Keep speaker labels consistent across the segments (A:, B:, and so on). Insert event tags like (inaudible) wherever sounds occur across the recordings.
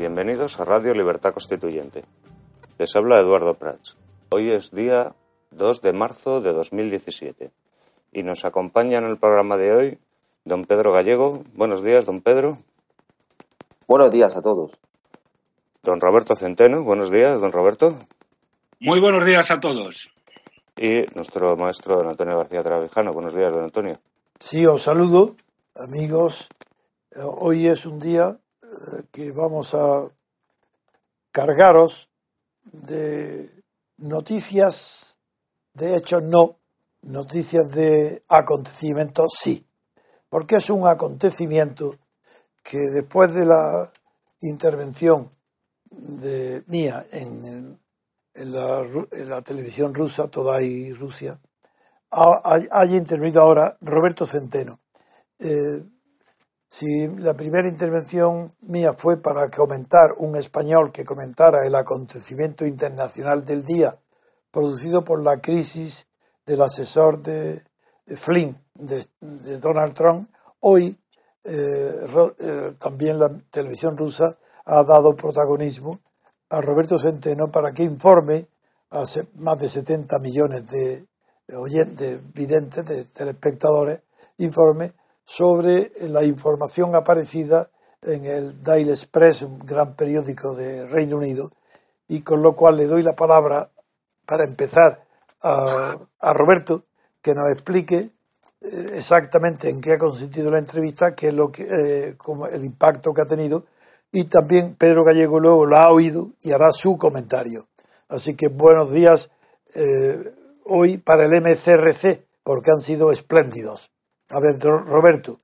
A: Bienvenidos a Radio Libertad Constituyente. Les habla Eduardo Prats. Hoy es día 2 de marzo de 2017 y nos acompaña en el programa de hoy don Pedro Gallego. Buenos días, don Pedro.
B: Buenos días a todos.
A: Don Roberto Centeno. Buenos días, don Roberto.
C: Muy buenos días a todos.
A: Y nuestro maestro don Antonio García Trabajano. Buenos días, don Antonio.
D: Sí, os saludo, amigos. Hoy es un día que vamos a cargaros de noticias, de hecho no, noticias de acontecimientos sí, porque es un acontecimiento que después de la intervención de mía en, en, la, en la, televisión rusa, toda ahí Rusia, haya intervenido ahora Roberto Centeno. Eh, si la primera intervención mía fue para comentar un español que comentara el acontecimiento internacional del día producido por la crisis del asesor de, Flynn, de, Donald Trump, hoy eh, eh, también la televisión rusa ha dado protagonismo a Roberto Centeno para que informe a más de 70 millones de oyentes, videntes, de telespectadores, informe sobre la información aparecida en el Daily Express, un gran periódico de Reino Unido, y con lo cual le doy la palabra para empezar a, Roberto que nos explique eh, exactamente en qué ha consistido la entrevista, qué es lo que, eh, como el impacto que ha tenido, y también Pedro Gallego luego lo ha oído y hará su comentario. Así que buenos días eh, hoy para el MCRC, porque han sido espléndidos. A ver, Roberto.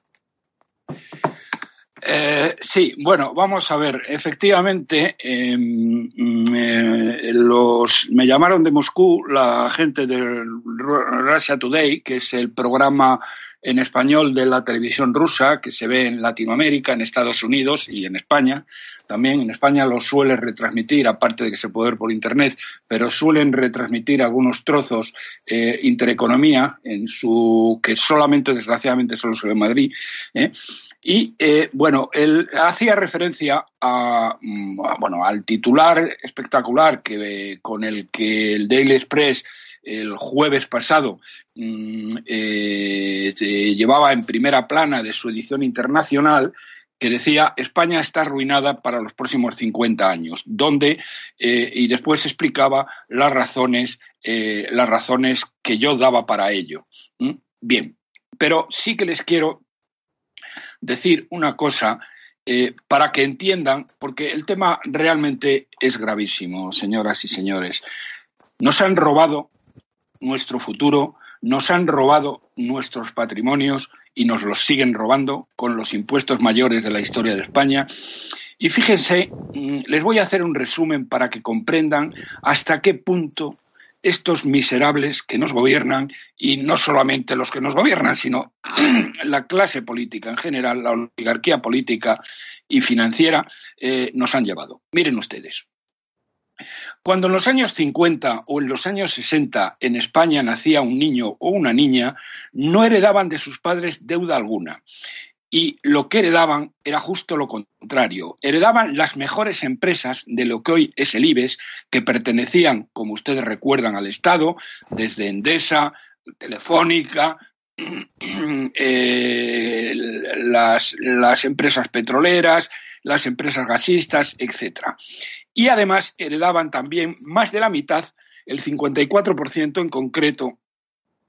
C: Eh, sí, bueno, vamos a ver. Efectivamente, em, los, me llamaron de Moscú la gente de Russia Today, que es el programa en español de la televisión rusa que se ve en Latinoamérica, en Estados Unidos y en España. También en España lo suele retransmitir, aparte de que se puede ver por Internet, pero suelen retransmitir algunos trozos eh, Intereconomía, en su, que solamente, desgraciadamente, solo se ve en Madrid. ¿eh? Y eh, bueno, él hacía referencia a, mm, bueno, al titular espectacular que, con el que el Daily Express el jueves pasado mm, eh, llevaba en primera plana de su edición internacional que decía España está arruinada para los próximos 50 años, donde eh, y después explicaba las razones, eh, las razones que yo daba para ello. Bien, pero sí que les quiero decir una cosa para que entiendan, porque el tema realmente es gravísimo, señoras y señores. Nos han robado nuestro futuro, nos han robado nuestros patrimonios y nos los siguen robando con los impuestos mayores de la historia de España. Y fíjense, mm, les voy a hacer un resumen para que comprendan hasta qué punto estos miserables que nos gobiernan, y no solamente los que nos gobiernan, sino (clears throat) la clase política en general, la oligarquía política y financiera, eh, nos han llevado. Miren ustedes, cuando en los años 50 o en los años 60 en España nacía un niño o una niña, no heredaban de sus padres deuda alguna. Y lo que heredaban era justo lo contrario. Heredaban las mejores empresas de lo que hoy es el IBEX, que pertenecían, como ustedes recuerdan, al Estado, desde Endesa, Telefónica, (clears throat) eh, las, las, empresas petroleras, las empresas gasistas, etcétera y además heredaban también más de la mitad, el 54% en concreto,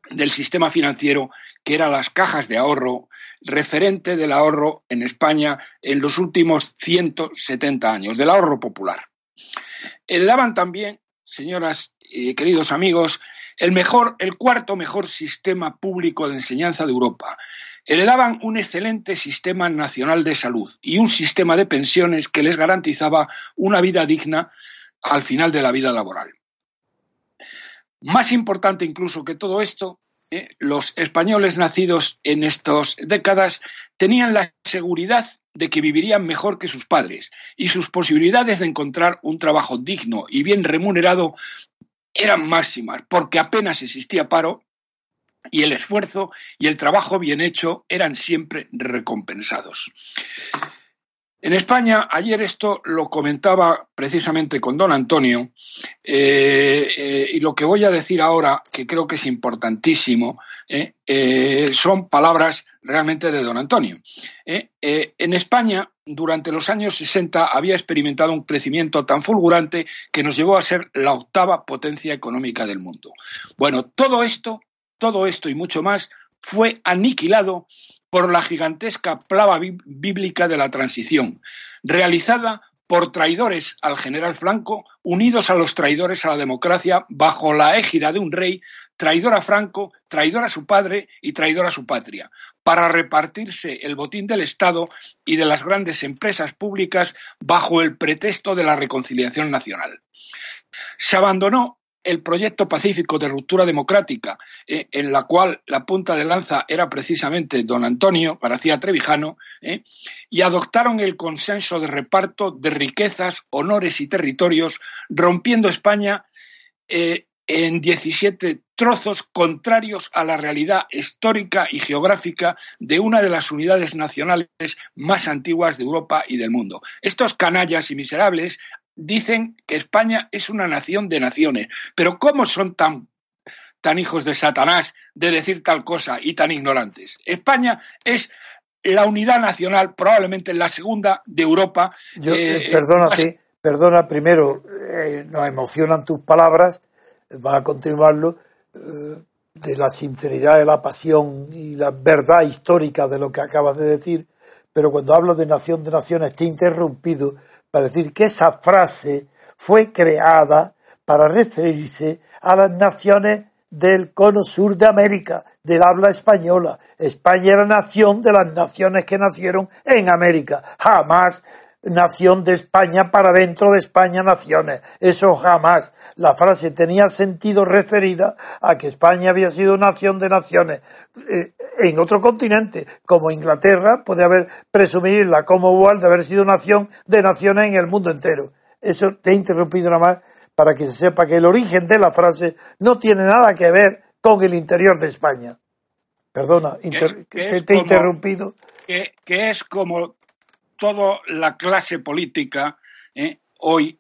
C: del sistema financiero, que eran las cajas de ahorro, referente del ahorro en España en los últimos 170 años, del ahorro popular. Heredaban también, señoras y queridos amigos, el mejor, el cuarto mejor sistema público de enseñanza de Europa, heredaban un excelente sistema nacional de salud y un sistema de pensiones que les garantizaba una vida digna al final de la vida laboral. Más importante incluso que todo esto, eh, los españoles nacidos en estas décadas tenían la seguridad de que vivirían mejor que sus padres y sus posibilidades de encontrar un trabajo digno y bien remunerado eran máximas, porque apenas existía paro y el esfuerzo y el trabajo bien hecho eran siempre recompensados. En España, ayer esto lo comentaba precisamente con don Antonio, eh, eh, y lo que voy a decir ahora, que creo que es importantísimo, eh, son palabras realmente de don Antonio. en España, durante los años 60, había experimentado un crecimiento tan fulgurante que nos llevó a ser la octava potencia económica del mundo. Bueno, todo esto todo esto y mucho más fue aniquilado por la gigantesca plava bíblica de la transición, realizada por traidores al general Franco, unidos a los traidores a la democracia, bajo la égida de un rey, traidor a Franco, traidor a su padre y traidor a su patria, para repartirse el botín del Estado y de las grandes empresas públicas bajo el pretexto de la reconciliación nacional. Se abandonó el proyecto pacífico de ruptura democrática, eh, en la cual la punta de lanza era precisamente don Antonio García Trevijano, eh, y adoptaron el consenso de reparto de riquezas, honores y territorios, rompiendo España eh, en 17 trozos contrarios a la realidad histórica y geográfica de una de las unidades nacionales más antiguas de Europa y del mundo. Estos canallas y miserables dicen que España es una nación de naciones, pero ¿cómo son tan tan hijos de Satanás de decir tal cosa y tan ignorantes? España es la unidad nacional, probablemente la segunda de Europa.
D: Yo, eh, perdónate, perdona primero, eh, nos emocionan tus palabras, va a continuarlo, eh, de la sinceridad, de la pasión y la verdad histórica de lo que acabas de decir, pero cuando hablo de nación de naciones te he interrumpido para decir que esa frase fue creada para referirse a las naciones del cono sur de América, del habla española. España era nación de las naciones que nacieron en América. Jamás nación de España para dentro de España naciones. Eso jamás. La frase tenía sentido referida a que España había sido nación de naciones. Eh, en otro continente, como Inglaterra, puede haber presumir la Commonwealth de haber sido nación de naciones en el mundo entero. Eso te he interrumpido nada más para que se sepa que el origen de la frase no tiene nada que ver con el interior de España. Perdona, te, he interrumpido.
C: Que, es como toda la clase política ¿eh? hoy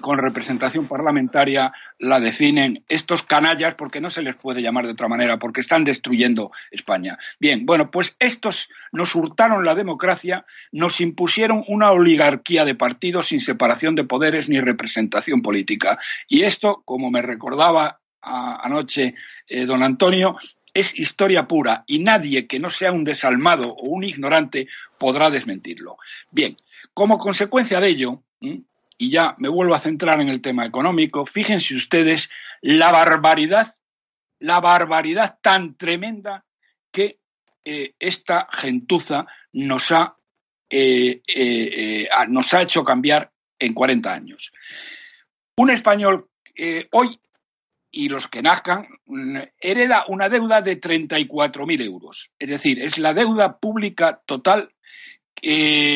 C: con representación parlamentaria la definen estos canallas, porque no se les puede llamar de otra manera, porque están destruyendo España. Bien, bueno, pues estos nos hurtaron la democracia, nos impusieron una oligarquía de partidos sin separación de poderes ni representación política. Y esto, como me recordaba anoche eh, don Antonio, es historia pura y nadie que no sea un desalmado o un ignorante podrá desmentirlo. Bien, como consecuencia de ello, y ya me vuelvo a centrar en el tema económico, fíjense ustedes la barbaridad, la barbaridad tan tremenda que eh, esta gentuza nos ha, eh, eh, nos ha hecho cambiar en 40 años. Un español hoy y los que nazcan mm, hereda una deuda de 34.000 euros. Es decir, es la deuda pública total.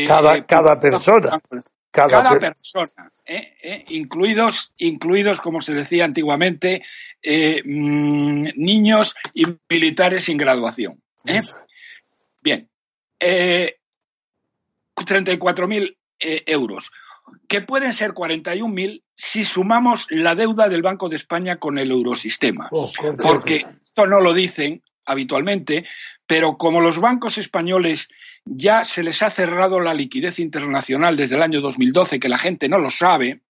D: cada, cada persona
C: cada, persona, ¿eh? ¿Eh? incluidos, incluidos, como se decía antiguamente, eh, mm, niños y militares sin graduación. Bien, 34.000 euros, que pueden ser 41.000 si sumamos la deuda del Banco de España con el eurosistema. Oh, porque esto no lo dicen habitualmente, pero como los bancos españoles ya se les ha cerrado la liquidez internacional desde el año 2012, que la gente no lo sabe,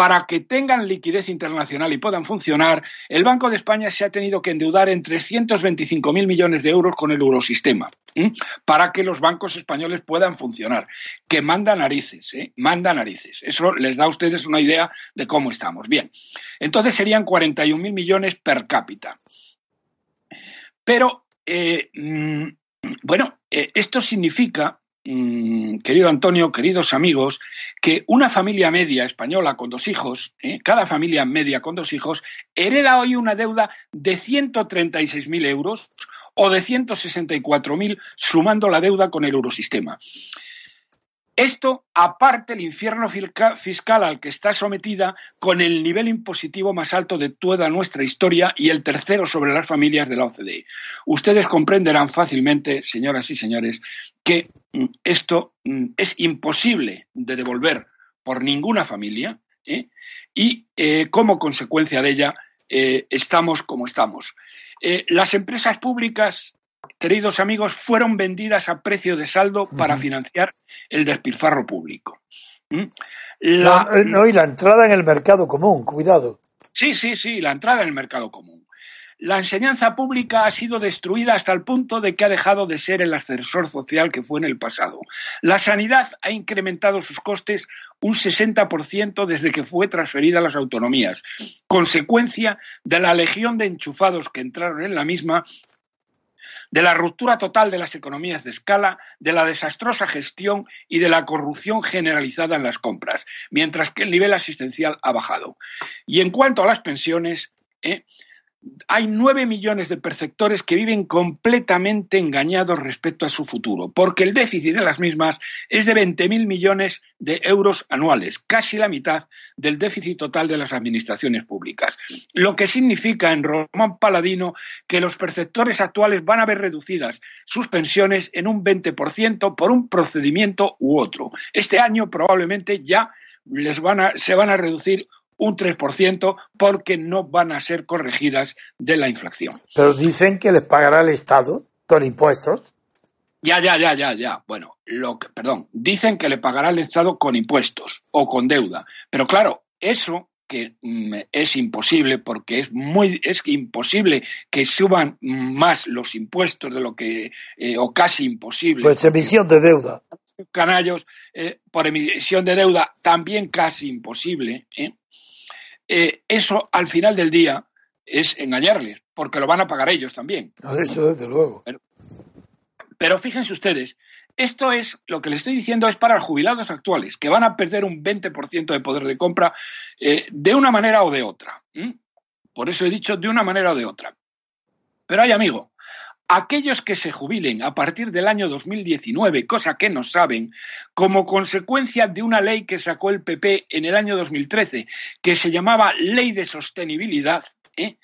C: para que tengan liquidez internacional y puedan funcionar, el Banco de España se ha tenido que endeudar en 325.000 millones de euros con el eurosistema, para que los bancos españoles puedan funcionar. Que manda narices, ¿eh? manda narices. Eso les da a ustedes una idea de cómo estamos. Bien, entonces serían 41.000 millones per cápita. Pero eh, mm, bueno, eh, esto significa, mm, querido Antonio, queridos amigos, que una familia media española con dos hijos, eh, cada familia media con dos hijos, hereda hoy una deuda de 136.000 euros o de 164.000 sumando la deuda con el eurosistema. Esto aparte el infierno fiscal al que está sometida con el nivel impositivo más alto de toda nuestra historia y el tercero sobre las familias de la OCDE. Ustedes comprenderán fácilmente, señoras y señores, que esto mm, es imposible de devolver por ninguna familia ¿eh? y eh, como consecuencia de ella eh, estamos como estamos. las empresas públicas queridos amigos, fueron vendidas a precio de saldo para financiar el despilfarro público. ¿Mm?
D: La, no, y la entrada en el mercado común, cuidado.
C: Sí, sí, sí, la entrada en el mercado común. La enseñanza pública ha sido destruida hasta el punto de que ha dejado de ser el ascensor social que fue en el pasado. La sanidad ha incrementado sus costes un 60% desde que fue transferida a las autonomías, consecuencia de la legión de enchufados que entraron en la misma de la ruptura total de las economías de escala, de la desastrosa gestión y de la corrupción generalizada en las compras, mientras que el nivel asistencial ha bajado. Y en cuanto a las pensiones, ¿eh? Hay nueve millones de perceptores que viven completamente engañados respecto a su futuro, porque el déficit de las mismas es de 20.000 millones de euros anuales, casi la mitad del déficit total de las administraciones públicas. Lo que significa en Román Paladino que los perceptores actuales van a ver reducidas sus pensiones en un 20% por un procedimiento u otro. Este año probablemente ya les van a, se van a reducir un 3% porque no van a ser corregidas de la inflación.
D: Pero dicen que les pagará el Estado con impuestos.
C: Ya, ya, ya, ya, ya. Bueno, lo que, perdón, dicen que le pagará el Estado con impuestos o con deuda. Pero claro, eso que mm, es imposible porque es muy es imposible que suban más los impuestos de lo que eh, o casi imposible.
D: Pues emisión de deuda.
C: Canallos eh, por emisión de deuda también casi imposible. ¿eh? Eh, eso al final del día es engañarles, porque lo van a pagar ellos también.
D: Eso desde luego.
C: Pero, fíjense ustedes esto es, lo que le estoy diciendo es para los jubilados actuales, que van a perder un 20% de poder de compra eh, de una manera o de otra. Por eso he dicho de una manera o de otra. Pero hay amigo, aquellos que se jubilen a partir del año 2019, cosa que no saben, como consecuencia de una ley que sacó el PP en el año 2013, que se llamaba Ley de Sostenibilidad, ¿eh?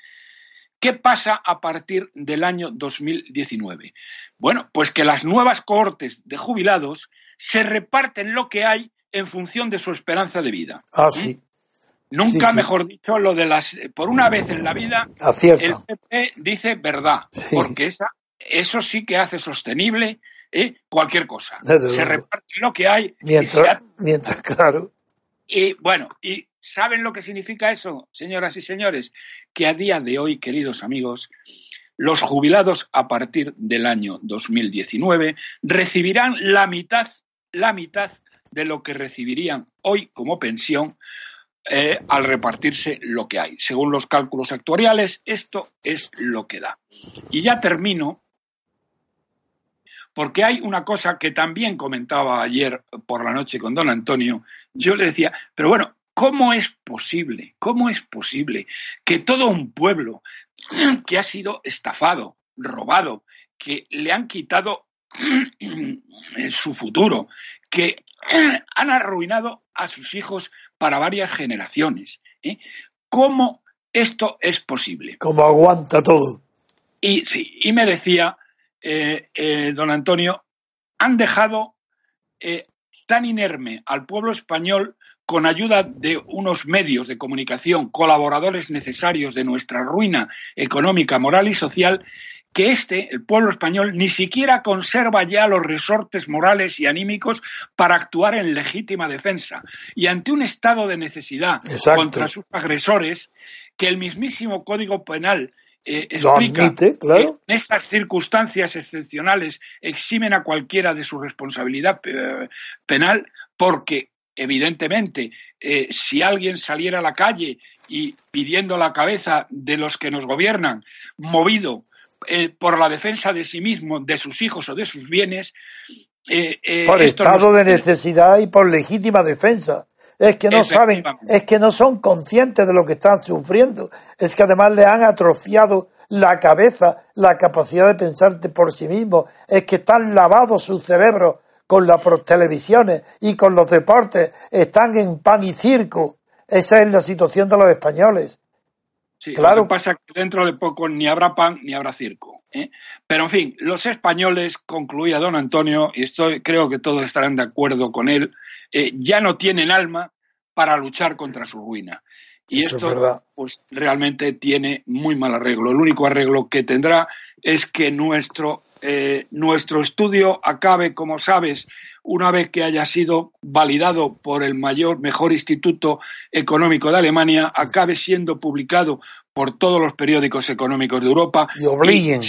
C: ¿Qué pasa a partir del año 2019? Bueno, pues que las nuevas cohortes de jubilados se reparten lo que hay en función de su esperanza de vida.
D: Ah, sí.
C: Nunca, mejor dicho, lo de las. Por una vez en la vida,
D: el
C: PP dice verdad, porque esa, eso sí que hace sostenible ¿eh? cualquier cosa. se reparte lo que hay.
D: Mientras, mientras, claro.
C: Y bueno, y ¿saben lo que significa eso, señoras y señores? Que a día de hoy, queridos amigos, los jubilados a partir del año 2019 recibirán la mitad, la mitad de lo que recibirían hoy como pensión eh, al repartirse lo que hay. Según los cálculos actuariales, esto es lo que da. Y ya termino, porque hay una cosa que también comentaba ayer por la noche con don Antonio. Yo le decía, pero bueno, ¿cómo es posible, cómo es posible que todo un pueblo que ha sido estafado, robado, que le han quitado (clears throat) su futuro, que (clears throat) han arruinado a sus hijos para varias generaciones. ¿eh? ¿Cómo esto es posible?
D: ¿Cómo aguanta todo?
C: Y, sí, y me decía eh, eh, don Antonio, han dejado tan inerme al pueblo español con ayuda de unos medios de comunicación, colaboradores necesarios de nuestra ruina económica, moral y social, que este, el pueblo español, ni siquiera conserva ya los resortes morales y anímicos para actuar en legítima defensa. Y ante un estado de necesidad contra sus agresores, que el mismísimo Código Penal eh, explica que en estas circunstancias excepcionales eximen a cualquiera de su responsabilidad eh, penal porque evidentemente eh, si alguien saliera a la calle y pidiendo la cabeza de los que nos gobiernan movido eh, por la defensa de sí mismo, de sus hijos o de sus bienes.
D: Eh, eh, por estado de necesidad y por legítima defensa. Es que no saben, es que no son conscientes de lo que están sufriendo. Es que además le han atrofiado la cabeza, la capacidad de pensar por sí mismo. Es que están lavados sus cerebros con las televisiones y con los deportes. Están en pan y circo. Esa es la situación de los españoles
C: claro. Lo que pasa que dentro de poco ni habrá pan ni habrá circo. ¿eh? Pero en fin, los españoles, concluía don Antonio, y estoy, creo que todos estarán de acuerdo con él, eh, ya no tienen alma para luchar contra su ruina. Y esto, pues realmente tiene muy mal arreglo. El único arreglo que tendrá es que nuestro, eh, nuestro estudio acabe, como sabes, una vez que haya sido validado por el mayor, mejor instituto económico de Alemania, acabe siendo publicado por todos los periódicos económicos de Europa.
D: Y obliguen.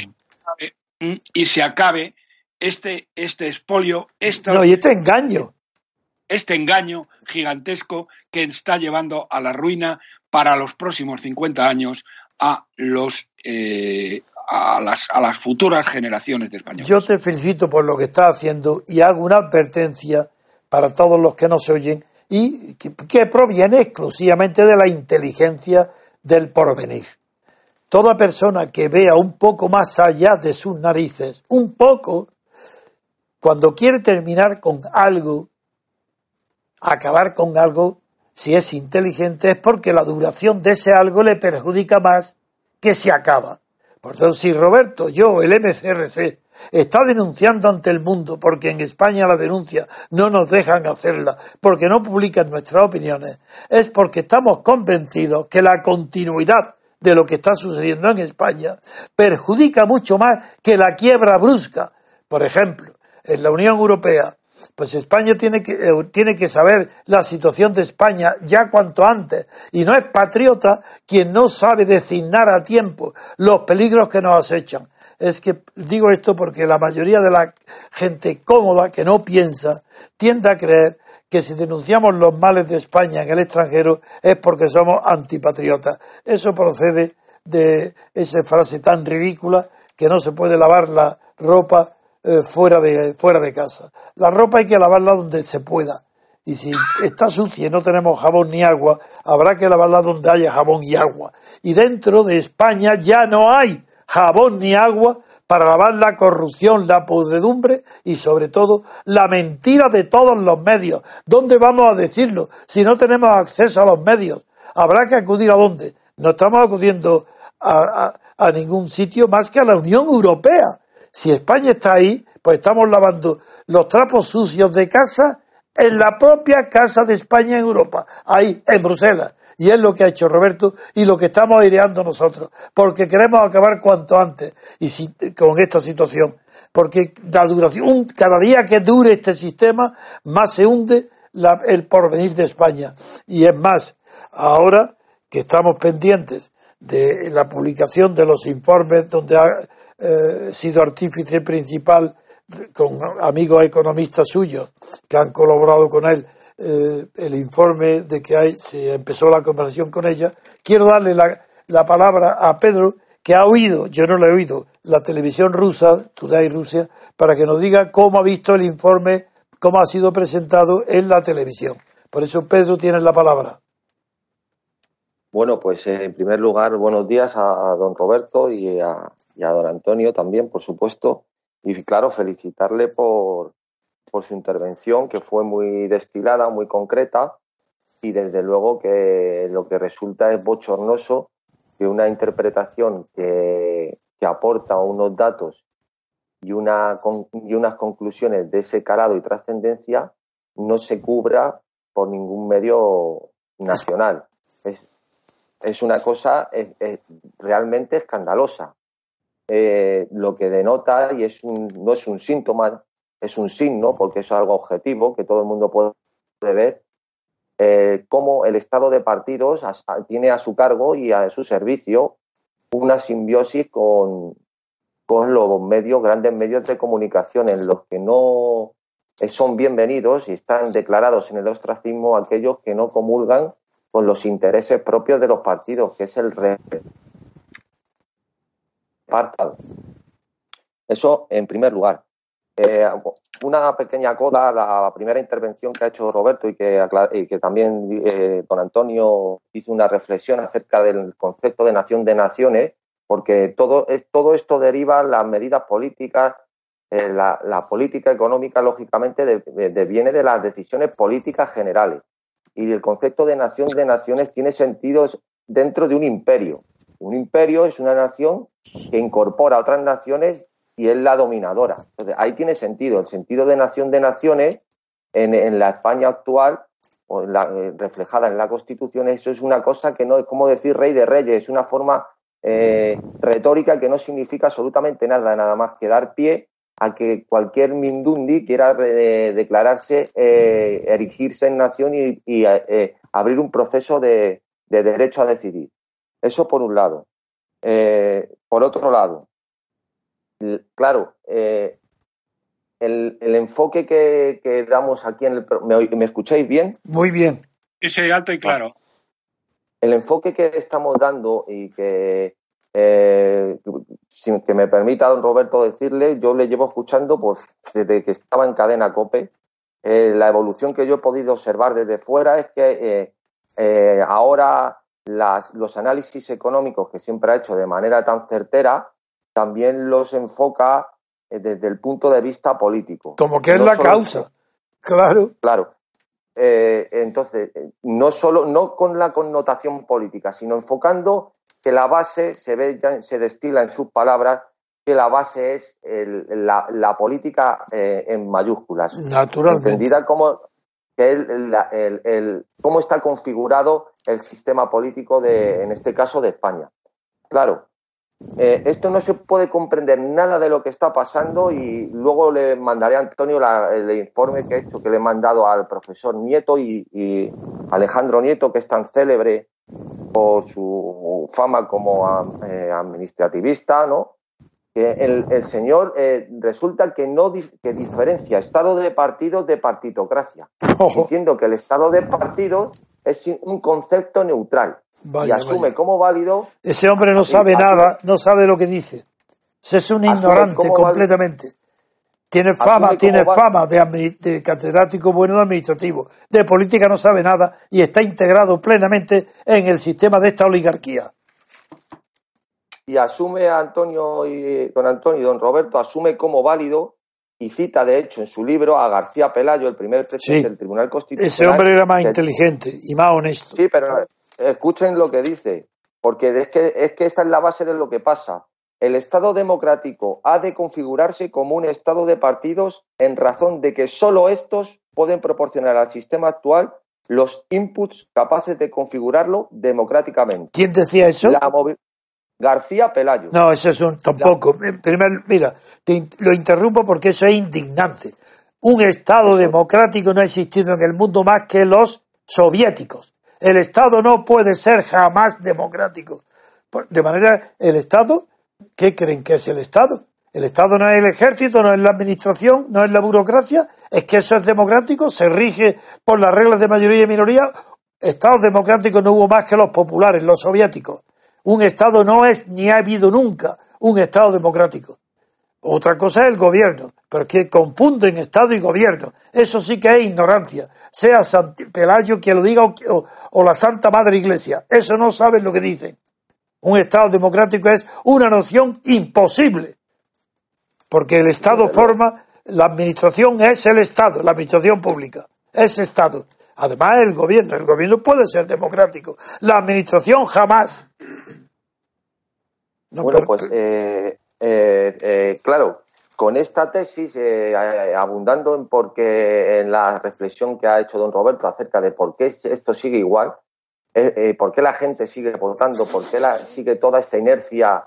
C: Y, se acabe este, este expolio, esta,
D: no, y este engaño.
C: Este engaño gigantesco que está llevando a la ruina para los próximos 50 años a los, eh, a las, a las futuras generaciones de españoles.
D: Yo te felicito por lo que estás haciendo y hago una advertencia para todos los que nos oyen y que, proviene exclusivamente de la inteligencia del porvenir. Toda persona que vea un poco más allá de sus narices, un poco, cuando quiere terminar con algo, acabar con algo, si es inteligente, es porque la duración de ese algo le perjudica más que se acaba. Si Roberto, yo, el MCRC, está denunciando ante el mundo porque en España la denuncia no nos dejan hacerla, porque no publican nuestras opiniones, es porque estamos convencidos que la continuidad de lo que está sucediendo en España perjudica mucho más que la quiebra brusca. Por ejemplo, en la Unión Europea pues España tiene que, eh, tiene que saber la situación de España ya cuanto antes. Y no es patriota quien no sabe designar a tiempo los peligros que nos acechan. Es que digo esto porque la mayoría de la gente cómoda que no piensa tiende a creer que si denunciamos los males de España en el extranjero es porque somos antipatriotas. Eso procede de esa frase tan ridícula que no se puede lavar la ropa eh, fuera, de, fuera de casa. La ropa hay que lavarla donde se pueda. Y si está sucia y no tenemos jabón ni agua, habrá que lavarla donde haya jabón y agua. Y dentro de España ya no hay jabón ni agua para lavar la corrupción, la podredumbre y sobre todo la mentira de todos los medios. ¿Dónde vamos a decirlo si no tenemos acceso a los medios? Habrá que acudir a dónde. No estamos acudiendo a, a ningún sitio más que a la Unión Europea. Si España está ahí, pues estamos lavando los trapos sucios de casa en la propia casa de España en Europa, ahí, en Bruselas. Y es lo que ha hecho Roberto y lo que estamos aireando nosotros, porque queremos acabar cuanto antes y con esta situación. Porque la duración, cada día que dure este sistema, más se hunde el porvenir de España. Y es más, ahora que estamos pendientes de la publicación de los informes donde ha eh, sido artífice principal con amigos economistas suyos que han colaborado con él eh, el informe de que se empezó la conversación con ella, quiero darle la, la palabra a Pedro, que ha oído, yo no le he oído, la televisión rusa, Today Rusia, para que nos diga cómo ha visto el informe, cómo ha sido presentado en la televisión. Por eso, Pedro, tienes la palabra.
B: Bueno, pues en primer lugar, buenos días a don Roberto y a, y a don Antonio también, por supuesto. Y claro, felicitarle por, por su intervención, que fue muy destilada, muy concreta, y desde luego que lo que resulta es bochornoso que una interpretación que, que aporta unos datos y, una, y unas conclusiones de ese calado y trascendencia no se cubra por ningún medio nacional. Es, es una cosa realmente escandalosa. Eh, lo que denota, y es un, no es un síntoma, es un signo, porque es algo objetivo que todo el mundo puede ver, eh, cómo el Estado de partidos tiene a su cargo y a su servicio una simbiosis con, con los medios, grandes medios de comunicación, en los que no son bienvenidos y están declarados en el ostracismo aquellos que no comulgan con los intereses propios de los partidos, que es el reparto. Eso en primer lugar. Eh, una pequeña coda, la primera intervención que ha hecho Roberto y que, también eh, don Antonio hizo una reflexión acerca del concepto de nación de naciones, porque todo, todo esto deriva las medidas políticas, la, política económica, lógicamente, viene de las decisiones políticas generales. Y el concepto de nación de naciones tiene sentido dentro de un imperio. Un imperio es una nación que incorpora a otras naciones y es la dominadora. Entonces, ahí tiene sentido. El sentido de nación de naciones en, la España actual, o eh, reflejada en la Constitución, eso es una cosa que no es como decir rey de reyes, es una forma eh, retórica que no significa absolutamente nada, nada más que dar pie a que cualquier Mindundi quiera eh, declararse, erigirse en nación y, abrir un proceso de, derecho a decidir. Eso por un lado. por otro lado, claro, eh, el, enfoque que, damos aquí en el... ¿me, ¿Me escucháis bien?
D: Muy bien.
C: Ese alto y claro.
B: El enfoque que estamos dando y que, eh, sin que me permita don Roberto decirle, yo le llevo escuchando pues, desde que estaba en cadena COPE. Eh, la evolución que yo he podido observar desde fuera es que ahora los análisis económicos que siempre ha hecho de manera tan certera también los enfoca eh, desde el punto de vista político.
D: Como que es la causa, claro.
B: Claro. Eh, entonces, no solo, no con la connotación política, sino enfocando que la base se ve, se destila en sus palabras, que la base es la, política eh, en mayúsculas.
D: Naturalmente.
B: Entendida como cómo está configurado el sistema político de, en este caso, de España. Claro, eh, esto no se puede comprender nada de lo que está pasando y luego le mandaré a Antonio el informe que he hecho, que le he mandado al profesor Nieto y, Alejandro Nieto, que es tan célebre por su fama como eh, administrativista, ¿no? Que el, señor eh, resulta que no que diferencia estado de partidos de partitocracia, (laughs) diciendo que el estado de partidos es un concepto neutral y asume como válido.
D: Ese hombre no sabe nada, no sabe lo que dice. Es un ignorante completamente. Tiene fama, tiene fama de, de, catedrático bueno de administrativo. De política no sabe nada y está integrado plenamente en el sistema de esta oligarquía.
B: Y asume Antonio y don Antonio y don Roberto asume como válido y cita de hecho en su libro a García Pelayo, el primer presidente del Tribunal Constitucional.
D: Ese hombre era más inteligente y más honesto.
B: Sí, pero escuchen lo que dice, porque es que, es que esta es la base de lo que pasa. El Estado democrático ha de configurarse como un Estado de partidos en razón de que solo estos pueden proporcionar al sistema actual los inputs capaces de configurarlo democráticamente.
D: ¿Quién decía eso?
B: García Pelayo.
D: No, eso es un tampoco. Primer, mira, lo interrumpo porque eso es indignante. Un Estado democrático no ha existido en el mundo más que los soviéticos. El Estado no puede ser jamás democrático. De manera, el Estado ¿Qué creen que es el Estado? El Estado no es el ejército, no es la administración, no es la burocracia, es que eso es democrático, se rige por las reglas de mayoría y minoría. Estados democráticos no hubo más que los populares, los soviéticos. Un Estado no es ni ha habido nunca un Estado democrático. Otra cosa es el gobierno, pero es que confunden Estado y gobierno. Eso sí que es ignorancia. Sea Pelayo quien lo diga o, o la Santa Madre Iglesia. Eso no saben lo que dicen. Un Estado democrático es una noción imposible, porque el Estado forma, la administración es el Estado, la administración pública, es Estado. Además, el gobierno, el gobierno puede ser democrático, la administración jamás.
B: bueno, pues, eh, eh, eh, claro, con esta tesis, abundando en, porque, en la reflexión que ha hecho don Roberto acerca de por qué esto sigue igual, por qué la gente sigue votando, por qué la, sigue toda esta inercia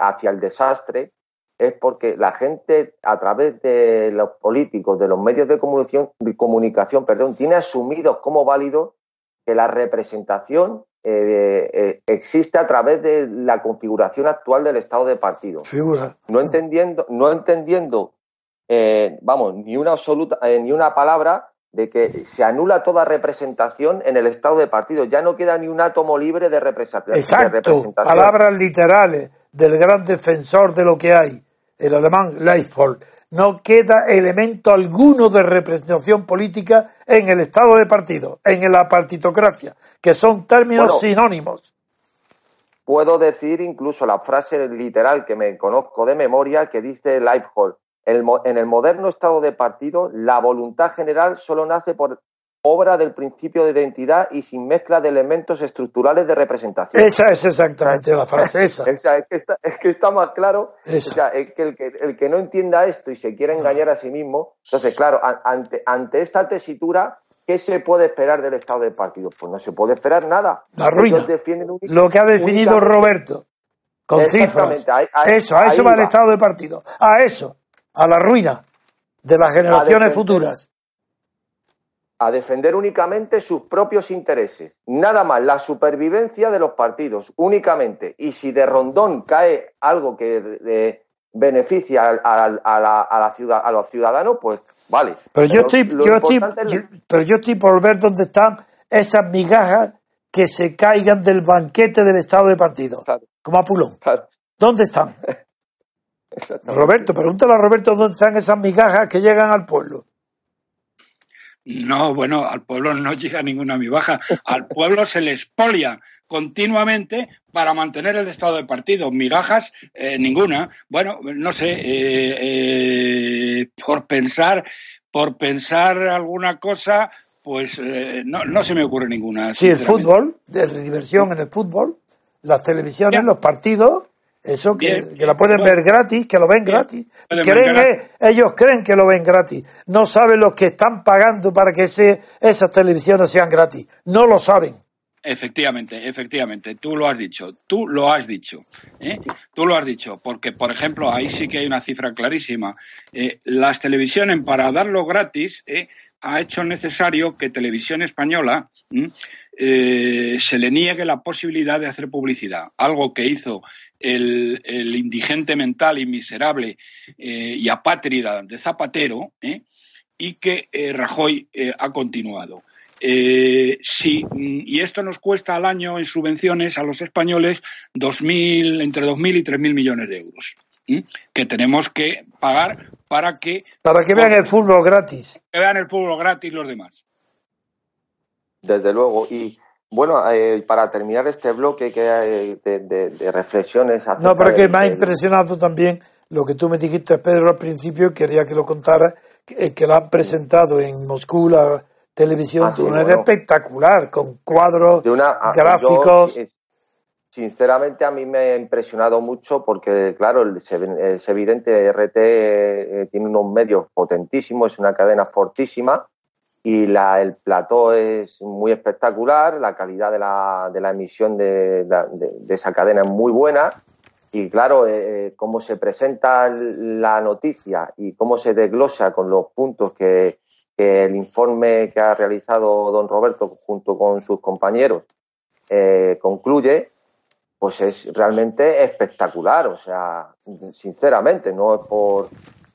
B: hacia el desastre, es porque la gente, a través de los políticos, de los medios de comunicación, de comunicación perdón, tiene asumido como válido que la representación existe a través de la configuración actual del estado de partido. No entendiendo, no entendiendo vamos, ni una absoluta, ni una palabra de que se anula toda representación en el estado de partido. Ya no queda ni un átomo libre de, representación.
D: Exacto, palabras literales del gran defensor de lo que hay, el alemán Leifold. No queda elemento alguno de representación política en el estado de partido, en la partitocracia, que son términos sinónimos.
B: Puedo decir incluso la frase literal que me conozco de memoria que dice Leifold en el moderno estado de partido, la voluntad general solo nace por obra del principio de identidad y sin mezcla de elementos estructurales de representación.
D: Esa es exactamente la frase, esa. (laughs)
B: es, que está, más claro. es que el, que el que no entienda esto y se quiera engañar a sí mismo, entonces, claro, ante, ante esta tesitura, ¿qué se puede esperar del estado de partido? Pues no se puede esperar nada.
D: La ruina. Lo que ha definido Roberto, con cifras. eso, a eso va el estado de partido. A eso a la ruina de las generaciones futuras.
B: A defender únicamente sus propios intereses. Nada más, la supervivencia de los partidos, únicamente. Y si de rondón cae algo que beneficia a, la, ciudad, a los ciudadanos, pues vale.
D: Pero, yo, estoy, pero yo estoy por ver dónde están esas migajas que se caigan del banquete del Estado de partido, como a Pulón. ¿Dónde están? (laughs) Roberto, pregúntale a Roberto dónde están esas migajas que llegan al pueblo.
C: No, bueno, al pueblo no llega ninguna migaja. Al pueblo se le expolia continuamente para mantener el estado de partido. Migajas, eh, ninguna. Bueno, no sé, eh, eh, por pensar, por pensar alguna cosa, pues no, se me ocurre ninguna.
D: Sí, el fútbol, de diversión en el fútbol, las televisiones, los partidos, eso que, la pueden ver gratis, que lo ven gratis. Creen, ellos creen que lo ven gratis. No saben lo que están pagando para que esas televisiones sean gratis. No lo saben.
C: Efectivamente, efectivamente, tú lo has dicho, tú lo has dicho, ¿eh? tú lo has dicho, porque por ejemplo ahí sí que hay una cifra clarísima. Eh, las televisiones para darlo gratis ¿eh? ha hecho necesario que Televisión Española se le niegue la posibilidad de hacer publicidad, algo que hizo el, indigente mental y miserable eh, y apátrida de Zapatero ¿eh? y que eh, Rajoy ha continuado. sí, mm, y esto nos cuesta al año en subvenciones a los españoles 2.000, entre 2.000 y 3.000 millones de euros. que tenemos que pagar para que...
D: Para que vean el fútbol gratis.
C: Que vean el fútbol gratis los demás.
B: Desde luego. Y bueno, eh, para terminar este bloque que hay de, de, reflexiones.
D: No, pero que me ha impresionado también lo que tú me dijiste, Pedro, al principio, quería que lo contara, que, que lo han presentado en Moscú, la televisión, ah, de una espectacular, con cuadros, de una, ah, gráficos.
B: sinceramente, a mí me ha impresionado mucho porque, claro, es evidente, RT eh, tiene unos medios potentísimos, es una cadena fortísima y la, el plató es muy espectacular, la calidad de la, de la emisión de, de, esa cadena es muy buena y claro, eh, eh, cómo se presenta la noticia y cómo se desglosa con los puntos que, el informe que ha realizado don Roberto junto con sus compañeros eh, concluye, pues es realmente espectacular. O sea, sinceramente, no es por,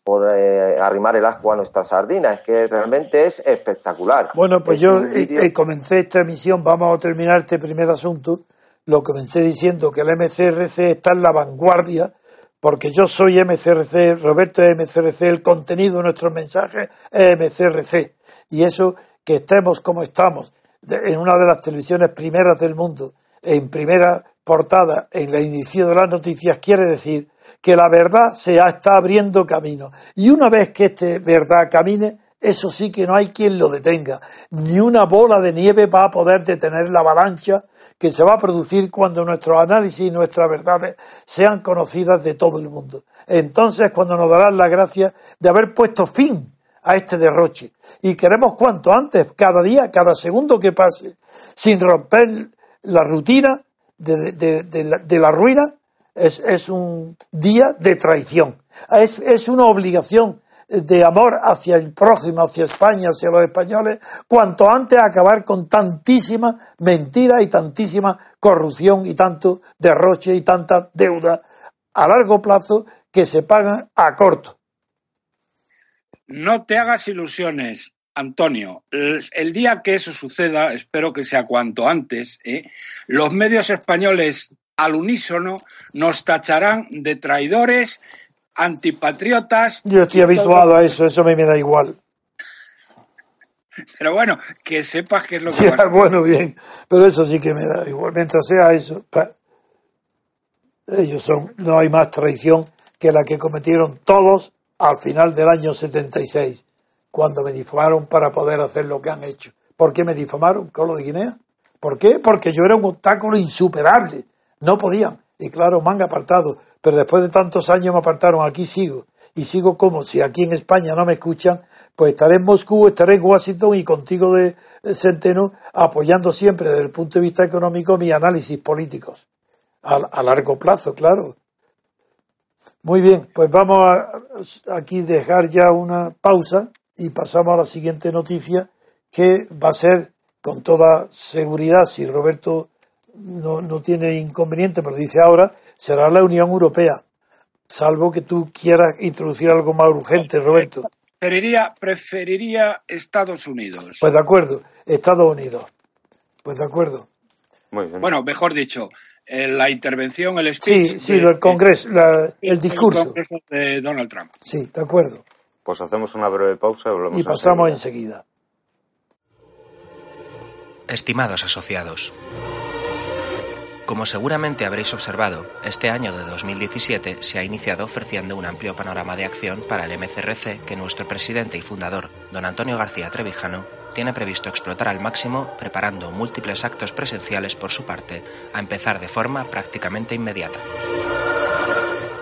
B: por eh, arrimar el asco a nuestra sardina, es que realmente es espectacular.
D: Bueno, pues yo eh, eh, comencé esta emisión, vamos a terminar este primer asunto, lo comencé diciendo que el MCRC está en la vanguardia, porque yo soy MCRC, Roberto es MCRC, el contenido de nuestros mensajes es MCRC, y eso que estemos como estamos, en una de las televisiones primeras del mundo, en primera portada, en el inicio de las noticias, quiere decir que la verdad se está abriendo camino. Y una vez que esta verdad camine, eso sí que no hay quien lo detenga. Ni una bola de nieve va a poder detener la avalancha que se va a producir cuando nuestros análisis y nuestras verdades sean conocidas de todo el mundo. Entonces, cuando nos darán la gracia de haber puesto fin a este derroche. Y queremos cuanto antes, cada día, cada segundo que pase, sin romper la rutina de, de la ruina, es, un día de traición. Es, es una obligación de amor hacia el prójimo, hacia España, hacia los españoles, cuanto antes acabar con tantísima mentira y tantísima corrupción y tanto derroche y tanta deuda a largo plazo que se pagan a corto.
C: No te hagas ilusiones, Antonio. El, día que eso suceda, espero que sea cuanto antes, ¿eh? los medios españoles al unísono nos tacharán de traidores, antipatriotas.
D: Yo estoy habituado a eso, eso a mí me da igual. (laughs)
C: Pero bueno, que sepas que es lo que
D: sí, Bueno, bien, pero eso sí que me da igual. Mientras sea eso, ellos son, no hay más traición que la que cometieron todos al final del año 76, cuando me difamaron para poder hacer lo que han hecho. ¿Por qué me difamaron? ¿Con lo de Guinea? ¿Por qué? Porque yo era un obstáculo insuperable no podían. Y claro, me han apartado. Pero después de tantos años me apartaron. Aquí sigo. Y sigo como si aquí en España no me escuchan, pues estaré en Moscú, estaré en Washington y contigo de Centeno apoyando siempre desde el punto de vista económico mis análisis políticos. A, largo plazo, claro. Muy bien, pues vamos a aquí dejar ya una pausa y pasamos a la siguiente noticia que va a ser con toda seguridad, si Roberto no, no tiene inconveniente, pero dice ahora, será la Unión Europea, salvo que tú quieras introducir algo más urgente, Roberto.
C: Preferiría, preferiría Estados Unidos.
D: Pues de acuerdo, Estados Unidos. Pues de acuerdo.
C: Bueno, mejor dicho, eh, la intervención, el speech.
D: Sí, sí, el Congreso, el discurso.
C: de Donald Trump.
D: Sí, de acuerdo.
A: Pues hacemos una breve pausa
D: y pasamos enseguida.
E: Estimados asociados. Como seguramente habréis observado, este año de 2017 se ha iniciado ofreciendo un amplio panorama de acción para el MCRC que nuestro presidente y fundador, don Antonio García Trevijano, tiene previsto explotar al máximo preparando múltiples actos presenciales por su parte, a empezar de forma prácticamente inmediata.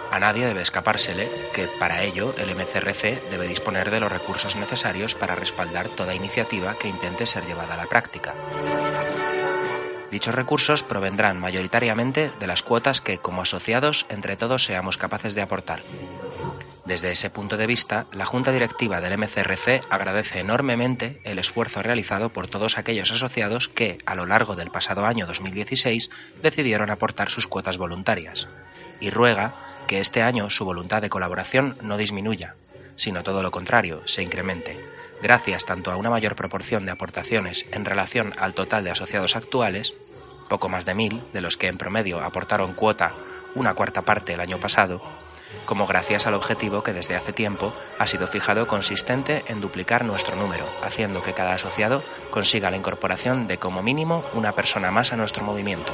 E: A nadie debe escapársele que, para ello, el MCRC debe disponer de los recursos necesarios para respaldar toda iniciativa que intente ser llevada a la práctica. Dichos recursos provendrán mayoritariamente de las cuotas que, como asociados, entre todos seamos capaces de aportar. Desde ese punto de vista, la Junta Directiva del MCRC agradece enormemente el esfuerzo realizado por todos aquellos asociados que, a lo largo del pasado año 2016, decidieron aportar sus cuotas voluntarias, y ruega que este año su voluntad de colaboración no disminuya, sino todo lo contrario, se incremente gracias tanto a una mayor proporción de aportaciones en relación al total de asociados actuales, poco más de mil, de los que en promedio aportaron cuota una cuarta parte el año pasado, como gracias al objetivo que desde hace tiempo ha sido fijado consistente en duplicar nuestro número, haciendo que cada asociado consiga la incorporación de como mínimo una persona más a nuestro movimiento.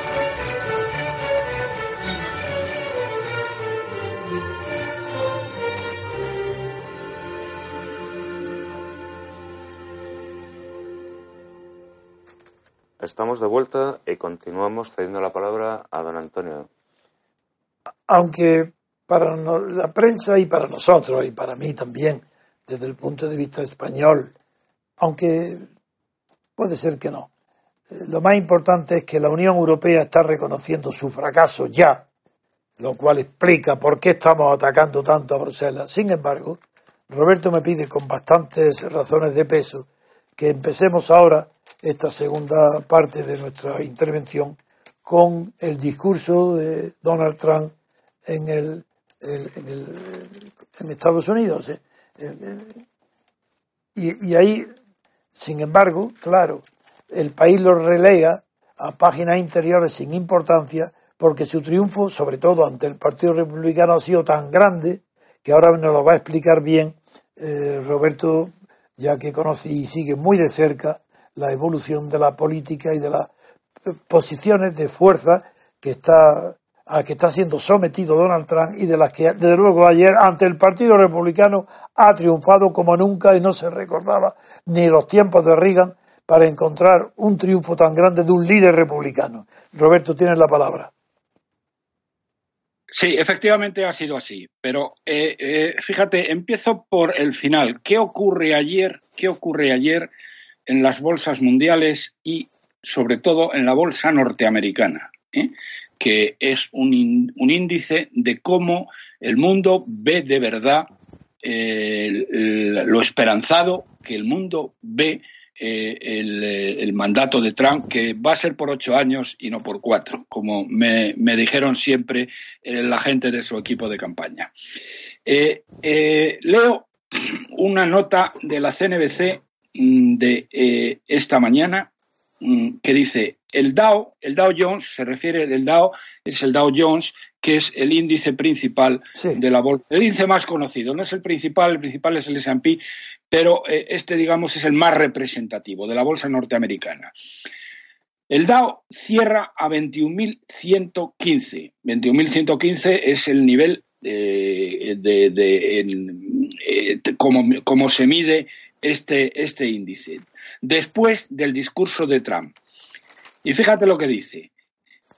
A: Estamos de vuelta y continuamos cediendo la palabra a don Antonio.
D: Aunque para la prensa y para nosotros y para mí también, desde el punto de vista español, aunque puede ser que no, eh, lo más importante es que la Unión Europea está reconociendo su fracaso ya, lo cual explica por qué estamos atacando tanto a Bruselas. Sin embargo, Roberto me pide con bastantes razones de peso que empecemos ahora esta segunda parte de nuestra intervención con el discurso de Donald Trump en, el, en, Estados Unidos. ¿eh? Y, ahí, sin embargo, claro, el país lo relega a páginas interiores sin importancia porque su triunfo, sobre todo ante el Partido Republicano, ha sido tan grande que ahora nos lo va a explicar bien eh, Roberto, ya que conoce y sigue muy de cerca la evolución de la política y de las posiciones de fuerza que está a que está siendo sometido Donald Trump y de las que desde luego ayer ante el Partido Republicano ha triunfado como nunca y no se recordaba ni los tiempos de Reagan para encontrar un triunfo tan grande de un líder republicano. Roberto, tienes la palabra.
C: Sí, efectivamente ha sido así, pero eh, eh, fíjate, empiezo por el final. ¿Qué ocurre ayer? ¿Qué ocurre ayer en las bolsas mundiales y sobre todo en la bolsa norteamericana, ¿eh? que es un, índice de cómo el mundo ve de verdad eh, lo esperanzado que el mundo ve eh, el, mandato de Trump, que va a ser por ocho años y no por cuatro, como me, dijeron siempre la gente de su equipo de campaña. leo una nota de la CNBC de eh, esta mañana mm, que dice el Dow, el Dow Jones, se refiere, el Dow es el Dow Jones, que es el índice principal de la bolsa, el índice más conocido, no es el principal, el principal es el S&P, pero eh, este, digamos, es el más representativo de la bolsa norteamericana. El Dow cierra a 21.115. 21.115 es el nivel eh, de, como, como, se mide este, este índice, después del discurso de Trump. Y fíjate lo que dice.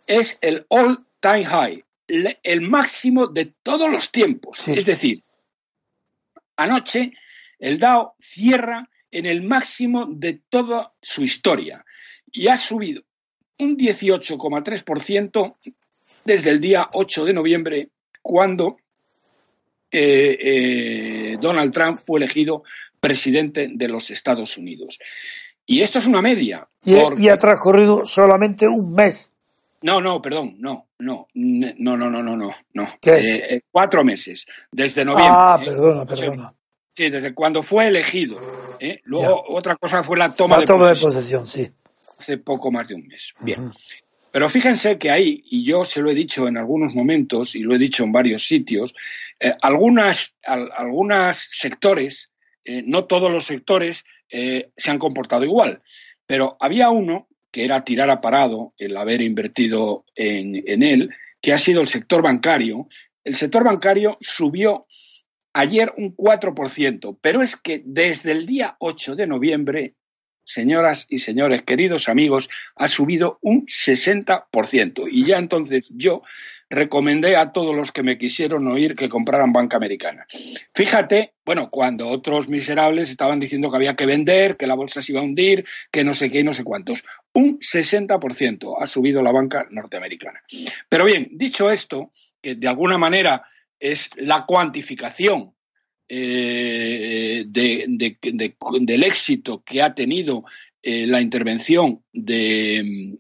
C: Es el all-time high, el máximo de todos los tiempos. Es decir, anoche el Dow cierra en el máximo de toda su historia y ha subido un 18,3% desde el día 8 de noviembre, cuando eh, eh, Donald Trump fue elegido presidente de los Estados Unidos. Y esto es una media.
D: Y, ha transcurrido solamente un mes.
C: No, no, perdón, no, no, no, no, no, no, no. no. ¿Qué es? Eh, eh, cuatro meses, desde ah, noviembre.
D: Ah, perdona.
C: Sí, desde cuando fue elegido. Luego, otra cosa fue la toma,
D: la toma de, posesión. sí.
C: Hace poco más de un mes. Bien. Pero fíjense que ahí, y yo se lo he dicho en algunos momentos y lo he dicho en varios sitios, algunas, al, algunas sectores eh, no todos los sectores eh, se han comportado igual, pero había uno que era tirar a parado el haber invertido en, en él, que ha sido el sector bancario. El sector bancario subió ayer un 4%, pero es que desde el día 8 de noviembre, señoras y señores, queridos amigos, ha subido un 60%. Y ya entonces yo recomendé a todos los que me quisieron oír que compraran banca americana. Fíjate, bueno, cuando otros miserables estaban diciendo que había que vender, que la bolsa se iba a hundir, que no sé qué y no sé cuántos. Un 60% ha subido la banca norteamericana. Pero bien, dicho esto, que de alguna manera es la cuantificación eh, del éxito que ha tenido eh, la intervención de,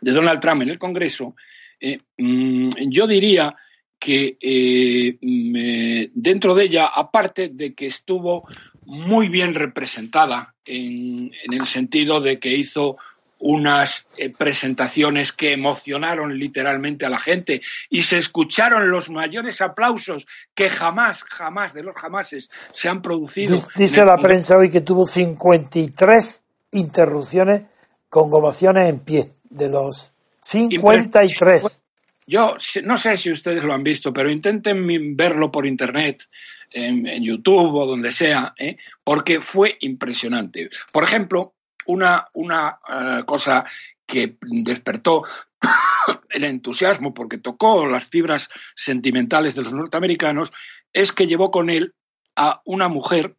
C: de, Donald Trump en el Congreso, eh, mm, yo diría que eh, dentro de ella, aparte de que estuvo muy bien representada en, en el sentido de que hizo unas eh, presentaciones que emocionaron literalmente a la gente y se escucharon los mayores aplausos que jamás, jamás de los jamases se han producido.
D: Dice la prensa hoy que tuvo 53 interrupciones con ovaciones en pie, de los 53.
C: Yo no sé si ustedes lo han visto, pero intenten verlo por internet, en, YouTube o donde sea, ¿eh? porque fue impresionante. Por ejemplo, una, una eh, cosa que despertó (coughs) el entusiasmo porque tocó las fibras sentimentales de los norteamericanos es que llevó con él a una mujer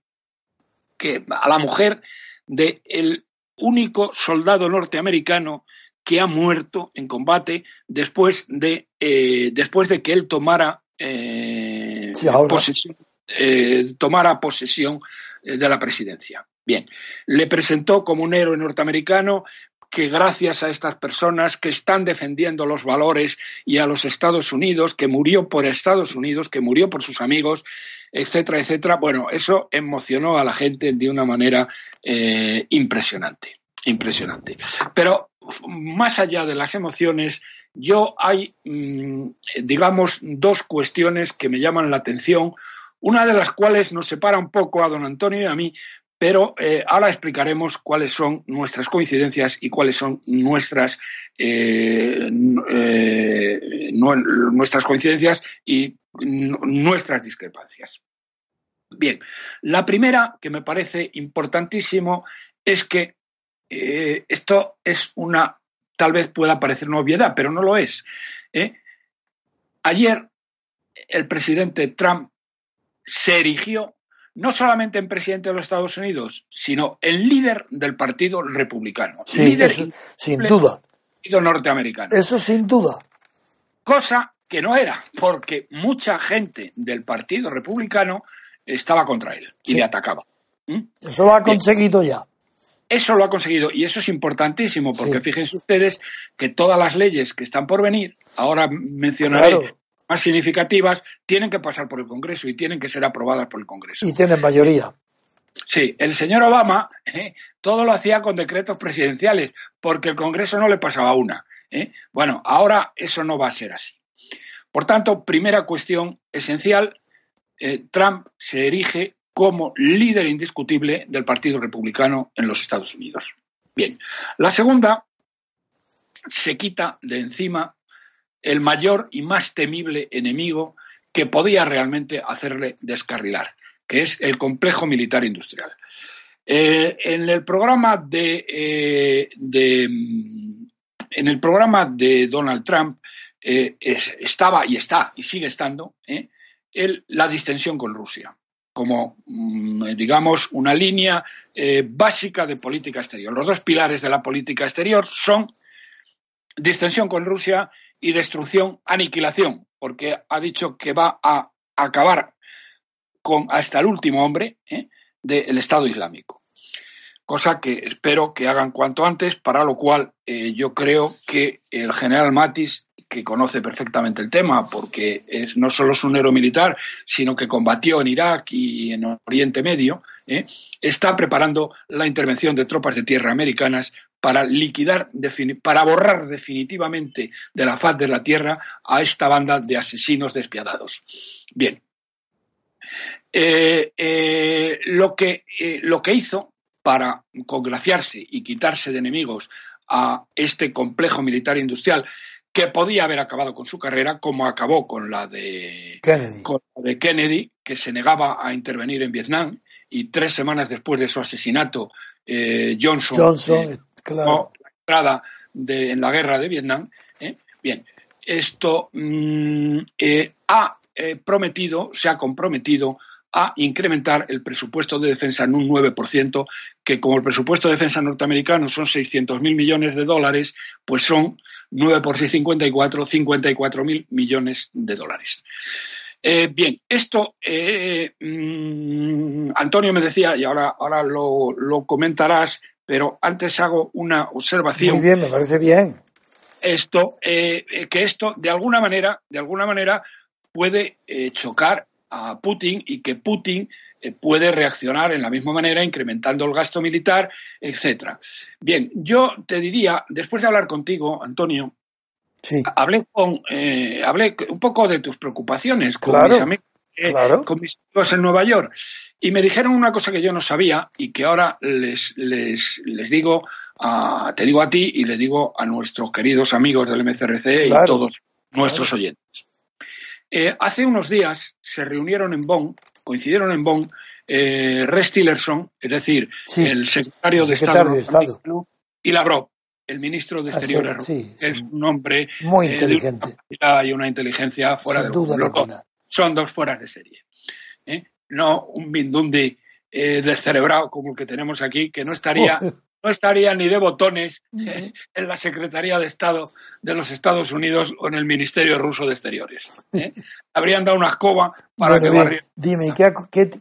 C: que a la mujer del el único soldado norteamericano que ha muerto en combate después de eh, después de que él tomara eh, posesión tomara posesión de la presidencia. Bien, le presentó como un héroe norteamericano que gracias a estas personas que están defendiendo los valores y a los Estados Unidos, que murió por Estados Unidos, que murió por sus amigos, etcétera, etcétera, bueno, eso emocionó a la gente de una manera eh, impresionante, impresionante. Pero más allá de las emociones, yo hay, mm, digamos, dos cuestiones que me llaman la atención, una de las cuales nos separa un poco a don Antonio y a mí, pero eh, ahora explicaremos cuáles son nuestras coincidencias y cuáles son nuestras, eh, eh, nuestras coincidencias y nuestras discrepancias. Bien, la primera que me parece importantísimo es que esto es una, tal vez pueda parecer una obviedad, pero no lo es. Ayer el presidente Trump se erigió no solamente en presidente de los Estados Unidos, sino en líder del Partido Republicano.
D: Sí,
C: líder
D: sin duda.
C: Partido norteamericano.
D: Eso sin duda.
C: Cosa que no era, porque mucha gente del Partido Republicano estaba contra él y le atacaba.
D: ¿Mm? Eso lo ha conseguido ya.
C: Eso lo ha conseguido y eso es importantísimo porque fíjense ustedes que todas las leyes que están por venir, ahora mencionaré más significativas tienen que pasar por el Congreso y tienen que ser aprobadas por el Congreso.
D: Y tienen mayoría.
C: Sí, el señor Obama eh, todo lo hacía con decretos presidenciales porque el Congreso no le pasaba una. Eh. Bueno, ahora eso no va a ser así. Por tanto, primera cuestión esencial, eh, Trump se erige como líder indiscutible del Partido Republicano en los Estados Unidos. Bien, la segunda se quita de encima el mayor y más temible enemigo que podía realmente hacerle descarrilar, que es el complejo militar industrial. Eh, en el programa de, eh, mm, en el programa de Donald Trump eh, estaba y está y sigue estando la distensión con Rusia como, mm, digamos, una línea básica de política exterior. Los dos pilares de la política exterior son distensión con Rusia y destrucción, aniquilación, porque ha dicho que va a acabar con hasta el último hombre ¿eh? del Estado Islámico. Cosa que espero que hagan cuanto antes, para lo cual eh, yo creo que el general Matis, que conoce perfectamente el tema, porque no solo es un héroe militar, sino que combatió en Irak y en Oriente Medio, ¿eh? está preparando la intervención de tropas de tierra americanas para liquidar, para borrar definitivamente de la faz de la tierra a esta banda de asesinos despiadados. Bien. Eh, eh, lo, que, lo que hizo para congraciarse y quitarse de enemigos a este complejo militar industrial que podía haber acabado con su carrera, como acabó con la de de Kennedy que se negaba a intervenir en Vietnam y tres semanas después de su asesinato, Johnson,
D: Johnson
C: la entrada en la guerra de Vietnam. ¿eh? Bien, esto mm, eh, ha eh, prometido, se ha comprometido a incrementar el presupuesto de defensa en un 9%, que como el presupuesto de defensa norteamericano son 600.000 millones de dólares, pues son 9 por 6, 54, 54.000 millones de dólares. Eh, bien, esto, eh, mm, Antonio me decía, y ahora, ahora lo, lo, comentarás, pero antes hago una observación.
D: Muy bien, me parece bien.
C: Esto, eh, que esto, de alguna manera, de alguna manera, puede chocar a Putin y que Putin puede reaccionar en la misma manera, incrementando el gasto militar, etcétera. Bien, yo te diría, después de hablar contigo, Antonio, Hablé, con, eh, hablé un poco de tus preocupaciones con, mis amigos, eh, con mis amigos en Nueva York y me dijeron una cosa que yo no sabía y que ahora les, les, les digo, a, te digo a ti y les digo a nuestros queridos amigos del MCRC y todos nuestros oyentes. Eh, hace unos días se reunieron en Bonn, coincidieron en Bonn, eh, Rex Tillerson, es decir, el secretario, de Estado, de Estado. y Lavrov, el ministro de Exteriores es un hombre
D: muy eh, inteligente
C: y una inteligencia fuera de duda Son dos fueras de serie. ¿eh? No un mindundi eh, descerebrado como el que tenemos aquí, que no estaría, no estaría ni de botones (laughs) en la Secretaría de Estado de los Estados Unidos o en el Ministerio Ruso de Exteriores. Habrían dado una escoba para que
D: Dime, ¿qué,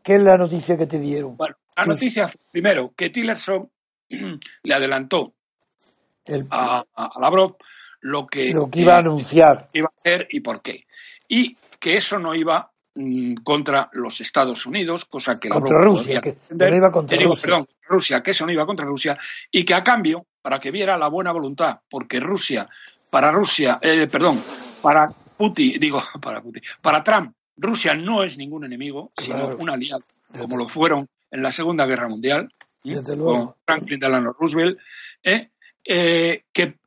D: qué, es la noticia que te dieron?
C: Bueno, la noticia, primero, que Tillerson (clears throat) le adelantó a, a, Lavrov lo que,
D: lo que iba a anunciar.
C: Iba a hacer y por qué. Y que eso no iba mm, contra los Estados Unidos, cosa que
D: contra Rusia, que no iba contra Rusia.
C: Perdón, Rusia, que eso no iba contra Rusia, y que a cambio, para que viera la buena voluntad, porque Rusia, para Rusia, eh, perdón, para Putin, digo, (laughs) para Putin, para Trump, Rusia no es ningún enemigo, sino un aliado, como lo fueron en la Segunda Guerra Mundial,
D: Desde luego.
C: con Franklin Delano Roosevelt, ¿eh? Eh, que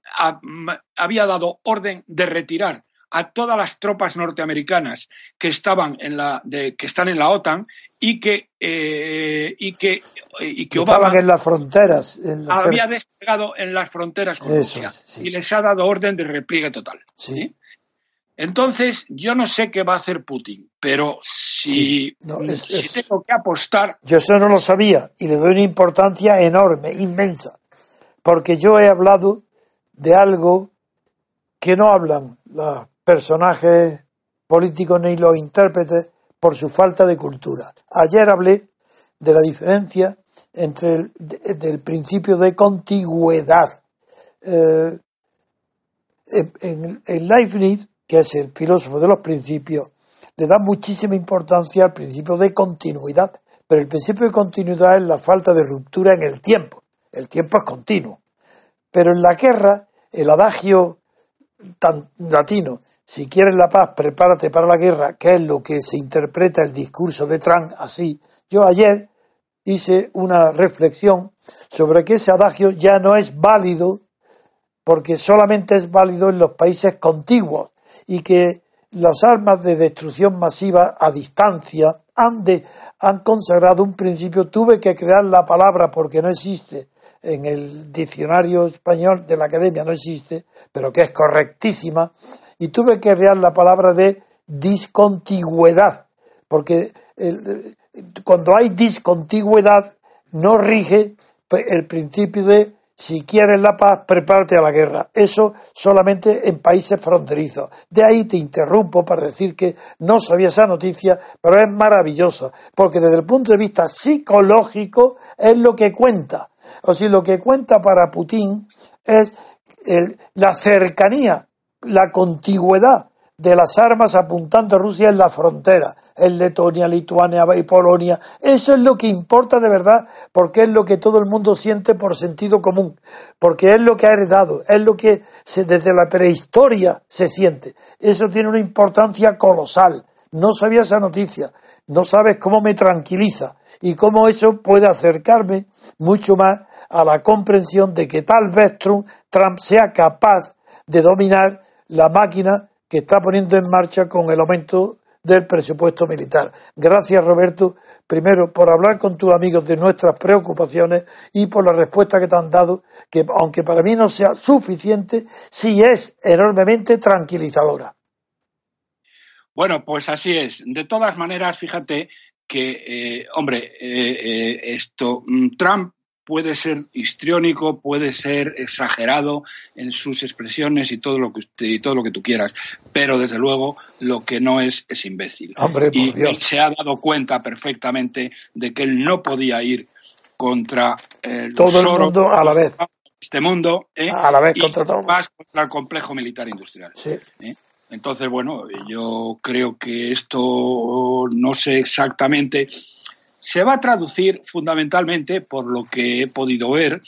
C: había dado orden de retirar a todas las tropas norteamericanas que estaban en la que están en la OTAN y que eh, y que y que
D: Obama en las fronteras
C: había desplegado en las fronteras con Rusia y les ha dado orden de repliegue total entonces yo no sé qué va a hacer Putin pero si, si tengo que apostar
D: yo eso no lo sabía y le doy una importancia enorme inmensa porque yo he hablado de algo que no hablan los personajes políticos ni los intérpretes por su falta de cultura. Ayer hablé de la diferencia entre el principio de contigüedad. Eh, en, en Leibniz, que es el filósofo de los principios, le da muchísima importancia al principio de continuidad, pero el principio de continuidad es la falta de ruptura en el tiempo. El tiempo es continuo. Pero en la guerra, el adagio tan latino, si quieres la paz, prepárate para la guerra, que es lo que se interpreta el discurso de Trump así. Yo ayer hice una reflexión sobre que ese adagio ya no es válido porque solamente es válido en los países contiguos y que las armas de destrucción masiva a distancia han, han consagrado un principio. Tuve que crear la palabra porque no existe en el diccionario español de la academia, no existe, pero que es correctísima. Y tuve que crear la palabra de discontigüedad, porque cuando hay discontigüedad no rige el principio de si quieres la paz, prepárate a la guerra. Eso solamente en países fronterizos. De ahí te interrumpo para decir que no sabía esa noticia, pero es maravillosa, porque desde el punto de vista psicológico es lo que cuenta. O si lo que cuenta para Putin es la cercanía, la contigüedad de las armas apuntando a Rusia en la frontera, en Letonia, Lituania y Polonia. Eso es lo que importa de verdad, porque es lo que todo el mundo siente por sentido común, porque es lo que ha heredado, es lo que desde la prehistoria se siente. Eso tiene una importancia colosal. No sabía esa noticia, no sabes cómo me tranquiliza y cómo eso puede acercarme mucho más a la comprensión de que tal vez Trump sea capaz de dominar la máquina que está poniendo en marcha con el aumento del presupuesto militar. Gracias, Roberto, primero por hablar con tus amigos de nuestras preocupaciones y por la respuesta que te han dado, que aunque para mí no sea suficiente, sí es enormemente tranquilizadora.
C: Bueno, pues así es. De todas maneras, fíjate que, eh, hombre, eh, eh, esto, mm, Trump puede ser histriónico, puede ser exagerado en sus expresiones y todo lo que usted, y todo lo que tú quieras, pero desde luego lo que no es es imbécil.
D: Hombre, por
C: y
D: Dios.
C: él se ha dado cuenta perfectamente de que él no podía ir contra
D: Todo el mundo a la vez.
C: este mundo.
D: A la vez contra todo el mundo.
C: más contra el complejo militar industrial.
D: Sí.
C: Entonces, bueno, yo creo que esto no sé exactamente. Se va a traducir fundamentalmente, por lo que he podido ver,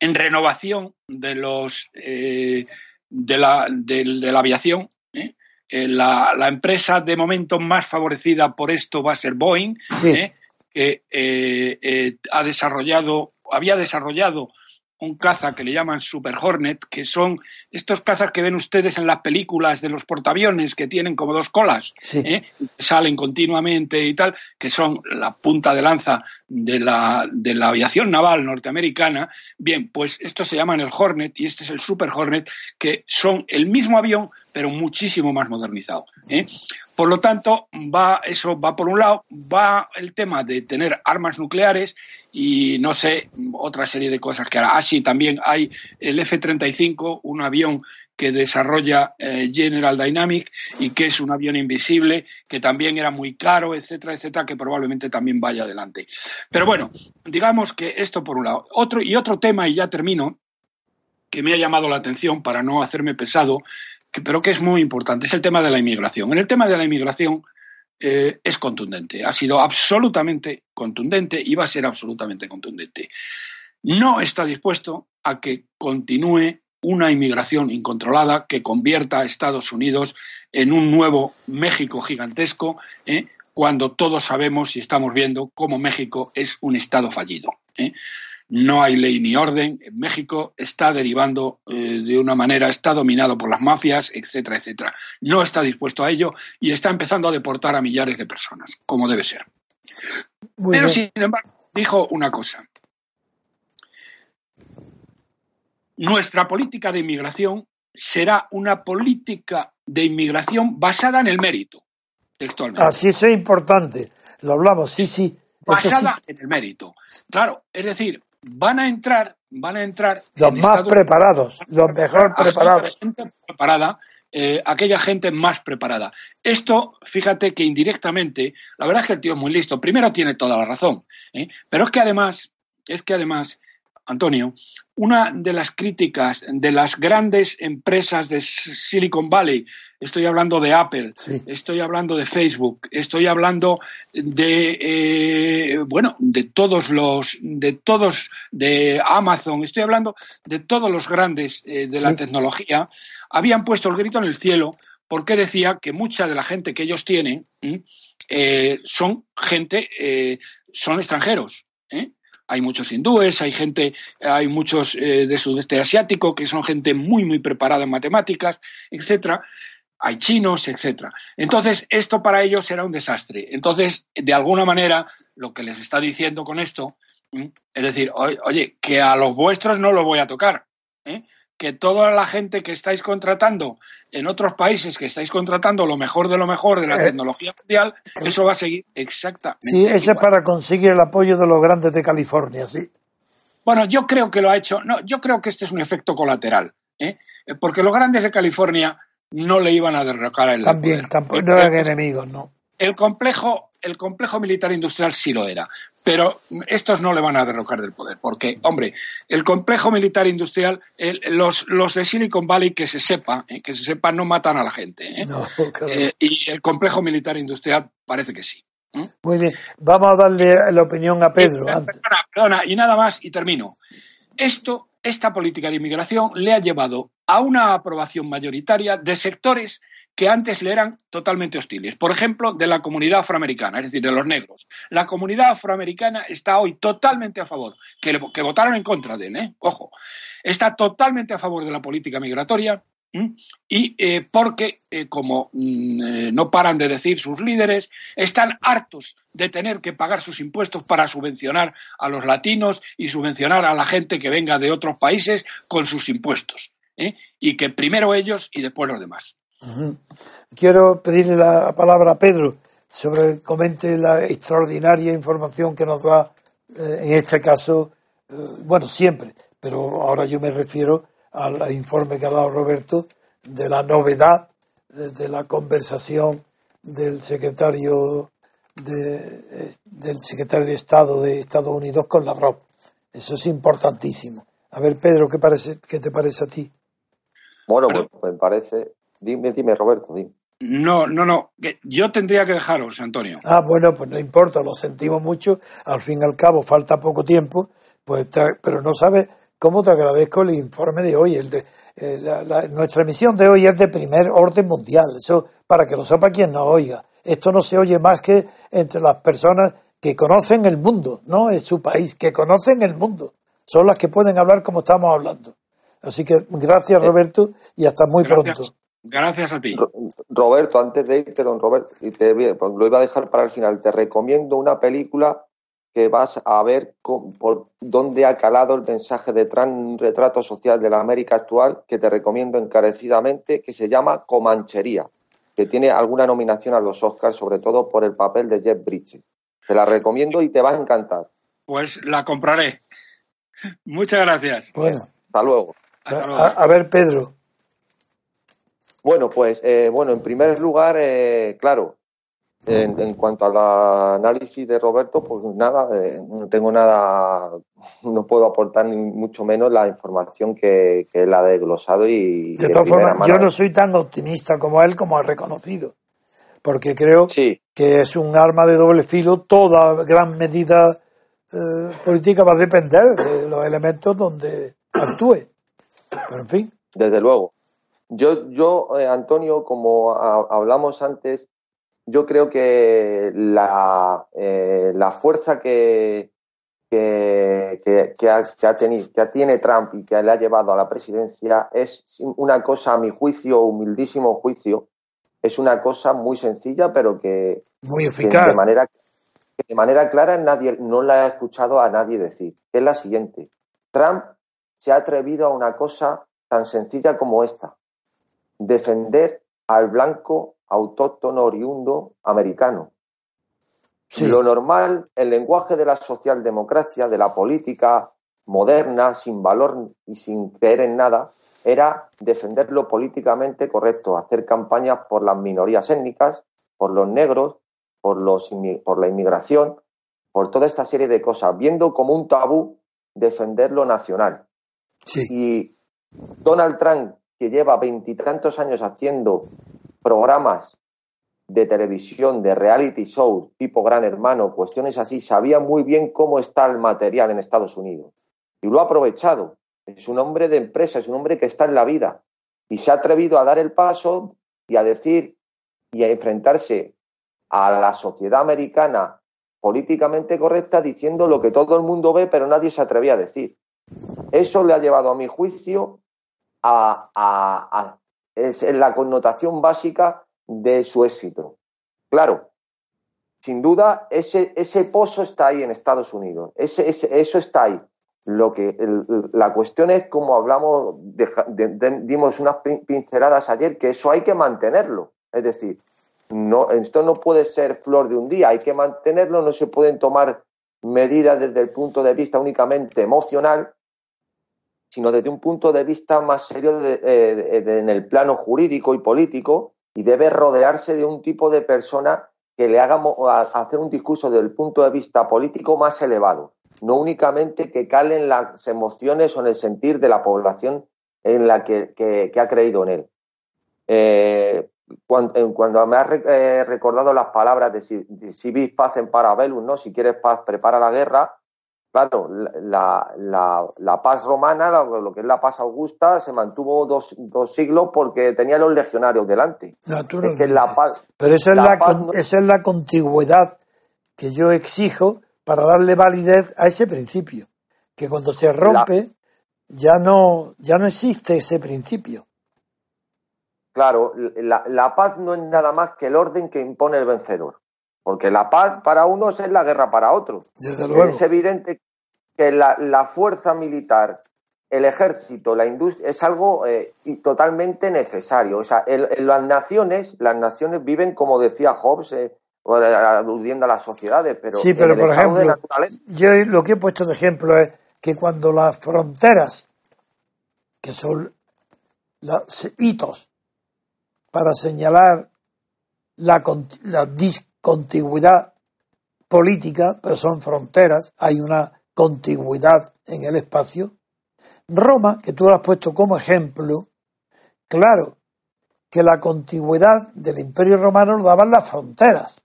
C: en renovación de los eh, de, la, de, de la aviación. ¿eh? Eh, la, la, empresa de momento más favorecida por esto va a ser Boeing,
D: Sí.
C: ¿eh? que eh, ha desarrollado, había desarrollado un caza que le llaman Super Hornet, que son estos cazas que ven ustedes en las películas de los portaaviones que tienen como dos colas,
D: Sí.
C: ¿eh? salen continuamente y tal, que son la punta de lanza de la, de la aviación naval norteamericana. Bien, pues estos se llaman el Hornet y este es el Super Hornet, que son el mismo avión, pero muchísimo más modernizado. ¿eh? Por lo tanto, va, eso va por un lado, va el tema de tener armas nucleares y no sé, otra serie de cosas que hará. Ah, sí, también hay el F-35, un avión que desarrolla eh, General Dynamic y que es un avión invisible, que también era muy caro, etcétera, etcétera, que probablemente también vaya adelante. Pero bueno, digamos que esto por un lado. Otro, y otro tema, y ya termino, que me ha llamado la atención para no hacerme pesado, pero que es muy importante, es el tema de la inmigración. En el tema de la inmigración eh, es contundente, ha sido absolutamente contundente y va a ser absolutamente contundente. No está dispuesto a que continúe una inmigración incontrolada que convierta a Estados Unidos en un nuevo México gigantesco, ¿eh? cuando todos sabemos y estamos viendo cómo México es un Estado fallido. ¿eh? No hay ley ni orden. En México está derivando eh, de una manera, está dominado por las mafias, etcétera, etcétera. No está dispuesto a ello y está empezando a deportar a millares de personas, como debe ser.
D: Muy
C: Pero,
D: bien.
C: sin embargo, dijo una cosa. Nuestra política de inmigración será una política de inmigración basada en el mérito, textualmente.
D: Así es importante. Lo hablamos, sí, sí. Eso sí.
C: basada en el mérito. Claro, es decir, van a entrar, van a entrar
D: Los más preparados, los mejor preparados.
C: gente preparada, eh, aquella gente más preparada. Esto, fíjate que indirectamente, la verdad es que el tío es muy listo. Primero tiene toda la razón, ¿eh? pero es que además, es que además, Antonio, una de las críticas de las grandes empresas de Silicon Valley, estoy hablando de Apple,
D: Sí.
C: estoy hablando de Facebook, estoy hablando de eh, bueno, de todos los, de todos, de Amazon, estoy hablando de todos los grandes eh, de la tecnología, habían puesto el grito en el cielo porque decía que mucha de la gente que ellos tienen eh, son gente, son extranjeros. Hay muchos hindúes, hay gente, hay muchos de sudeste asiático que son gente muy, muy preparada en matemáticas, etcétera. Hay chinos, etcétera. Entonces, esto para ellos era un desastre. Entonces, de alguna manera, lo que les está diciendo con esto, es decir, oye, que a los vuestros no los voy a tocar. ¿eh? que toda la gente que estáis contratando en otros países, que estáis contratando lo mejor de lo mejor de la
D: Eh,
C: tecnología mundial, eso va a seguir exactamente.
D: Sí, ese es para conseguir el apoyo de los grandes de California, sí.
C: Bueno, yo creo que lo ha hecho. No, yo creo que este es un efecto colateral, ¿eh? porque los grandes de California no le iban a derrocar el
D: También,
C: poder.
D: tampoco,
C: El-
D: no eran enemigos, no.
C: el complejo, el complejo militar industrial sí lo era, pero estos no le van a derrocar del poder, porque, hombre, el complejo militar industrial, el- los, los de Silicon Valley, que se sepa, eh, que se sepa, no matan a la gente, ¿eh?
D: No, claro.
C: Eh, y el complejo militar industrial parece que sí.
D: Muy bien, vamos a darle la opinión a Pedro antes.
C: perdona, perdona, y nada más, y termino. Esto, esta política de inmigración le ha llevado a una aprobación mayoritaria de sectores que antes le eran totalmente hostiles. Por ejemplo, de la comunidad afroamericana, es decir, de los negros. La comunidad afroamericana está hoy totalmente a favor, que, votaron en contra de él, ¿eh? ojo, está totalmente a favor de la política migratoria. Y eh, porque, eh, como mm, eh, no paran de decir sus líderes, están hartos de tener que pagar sus impuestos para subvencionar a los latinos y subvencionar a la gente que venga de otros países con sus impuestos. Y que primero ellos y después los demás.
D: Quiero pedirle la palabra a Pedro sobre comente la extraordinaria información que nos da en este caso, bueno, siempre, pero ahora yo me refiero al informe que ha dado Roberto de la novedad de, de la conversación del secretario de, eh, del secretario de Estado de Estados Unidos con Lavrov. Eso es importantísimo. A ver, Pedro, ¿qué, parece, qué te parece a ti?
B: Bueno, pues, me parece. Dime, dime, Roberto, dime.
C: No, no, no. Yo tendría que dejaros, Antonio.
D: Ah, bueno, pues no importa, lo sentimos mucho. Al fin y al cabo, falta poco tiempo, pues pero no sabes cómo te agradezco el informe de hoy. El de, eh, la- la- nuestra emisión de hoy es de primer orden mundial. Eso para que lo sepa quien nos oiga. Esto no se oye más que entre las personas que conocen el mundo, no es su país, que conocen el mundo. Son las que pueden hablar como estamos hablando. Así que gracias, Roberto, y hasta muy
C: Gracias.
D: pronto.
C: Gracias a ti.
B: Ro- Roberto, antes de irte, don Roberto, y te, voy a- pues lo iba a dejar para el final. Te recomiendo una película que vas a ver con- por dónde ha calado el mensaje de Trump, un retrato social de la América actual, que te recomiendo encarecidamente, que se llama Comanchería, que tiene alguna nominación a los Oscars, sobre todo por el papel de Jeff Bridges. Te la recomiendo y te va a encantar.
C: Pues la compraré. Muchas gracias.
D: Bueno,
B: Hasta luego.
C: Hasta
D: a,
C: luego.
D: a- a ver, Pedro.
B: Bueno, pues eh, bueno, en primer lugar, eh, claro, en, en cuanto al análisis de Roberto, pues nada, eh, no tengo nada, no puedo aportar ni mucho menos la información que, que él ha desglosado y
D: De todas formas, yo no soy tan optimista como él, como ha reconocido, porque creo
B: Sí,
D: que es un arma de doble filo. Toda gran medida eh, política va a depender de los elementos donde actúe. Pero en fin,
B: desde luego. Yo, yo eh, Antonio, como ha- hablamos antes, yo creo que la, eh, la fuerza que, que, que, que ha, que ha tenido, que tiene Trump y que le ha llevado a la presidencia es una cosa, a mi juicio, humildísimo juicio, es una cosa muy sencilla, pero que,
D: muy eficaz.
B: de manera de manera clara nadie no la ha escuchado a nadie decir, es la siguiente. Trump se ha atrevido a una cosa tan sencilla como esta, defender al blanco autóctono oriundo americano.
D: Sí,
B: Lo normal, el lenguaje de la socialdemocracia, de la política moderna, sin valor y sin creer en nada, era defender lo políticamente correcto, hacer campañas por las minorías étnicas, por los negros, por, los, por la inmigración, por toda esta serie de cosas, viendo como un tabú defender lo nacional.
D: sí,
B: Y Donald Trump, que lleva veintitantos años haciendo programas de televisión, de reality show, tipo Gran Hermano, cuestiones así, sabía muy bien cómo está el material en Estados Unidos. Y lo ha aprovechado. Es un hombre de empresa, es un hombre que está en la vida. Y se ha atrevido a dar el paso y a decir y a enfrentarse a la sociedad americana políticamente correcta diciendo lo que todo el mundo ve, pero nadie se atrevía a decir. Eso le ha llevado, a mi juicio, a, a- a- es la connotación básica de su éxito. Claro, sin duda, ese, ese pozo está ahí en Estados Unidos. Ese, ese- eso está ahí. Lo que, el- la cuestión es, como hablamos, de- de- dimos unas pin- pinceladas ayer, que eso hay que mantenerlo. Es decir, no, esto no puede ser flor de un día, hay que mantenerlo, no se pueden tomar medidas desde el punto de vista únicamente emocional, sino desde un punto de vista más serio eh, de- en el plano jurídico y político, y debe rodearse de un tipo de persona que le haga hacer un discurso desde el punto de vista político más elevado, no únicamente que calen las emociones o en el sentir de la población en la que, que- ha creído en él. Eh, cuando, en- cuando me has re- eh, recordado las palabras de si, si vis paz en parabellum, ¿no? Si quieres paz, prepara la guerra. Claro, la, la- la paz romana, lo, que es la paz augusta, se mantuvo dos, dos siglos porque tenía los legionarios delante. Es
D: naturalmente.
B: que la paz,
D: Pero esa es
B: la
D: la,
B: paz
D: con-
B: no-
D: esa es la contigüedad que yo exijo para darle validez a ese principio. Que cuando se rompe, ya no, ya no existe ese principio.
B: claro, la, la paz no es nada más que el orden que impone el vencedor. Porque la paz para unos es la guerra para otros.
D: Desde luego.
B: Es evidente que la, la fuerza militar, el ejército, la industria, es algo eh, totalmente necesario. O sea, el- el- las naciones, las naciones viven, como decía Hobbes, eh, de- aludiendo a las sociedades, pero
D: Sí,
B: en
D: pero por ejemplo,
B: naturaleza-
D: yo lo que he puesto de ejemplo es que cuando las fronteras, que son los hitos para señalar la, la discontigüidad política, pero son fronteras, hay una contigüidad en el espacio. Roma, que tú lo has puesto como ejemplo, claro que la contigüidad del Imperio Romano lo daban las fronteras,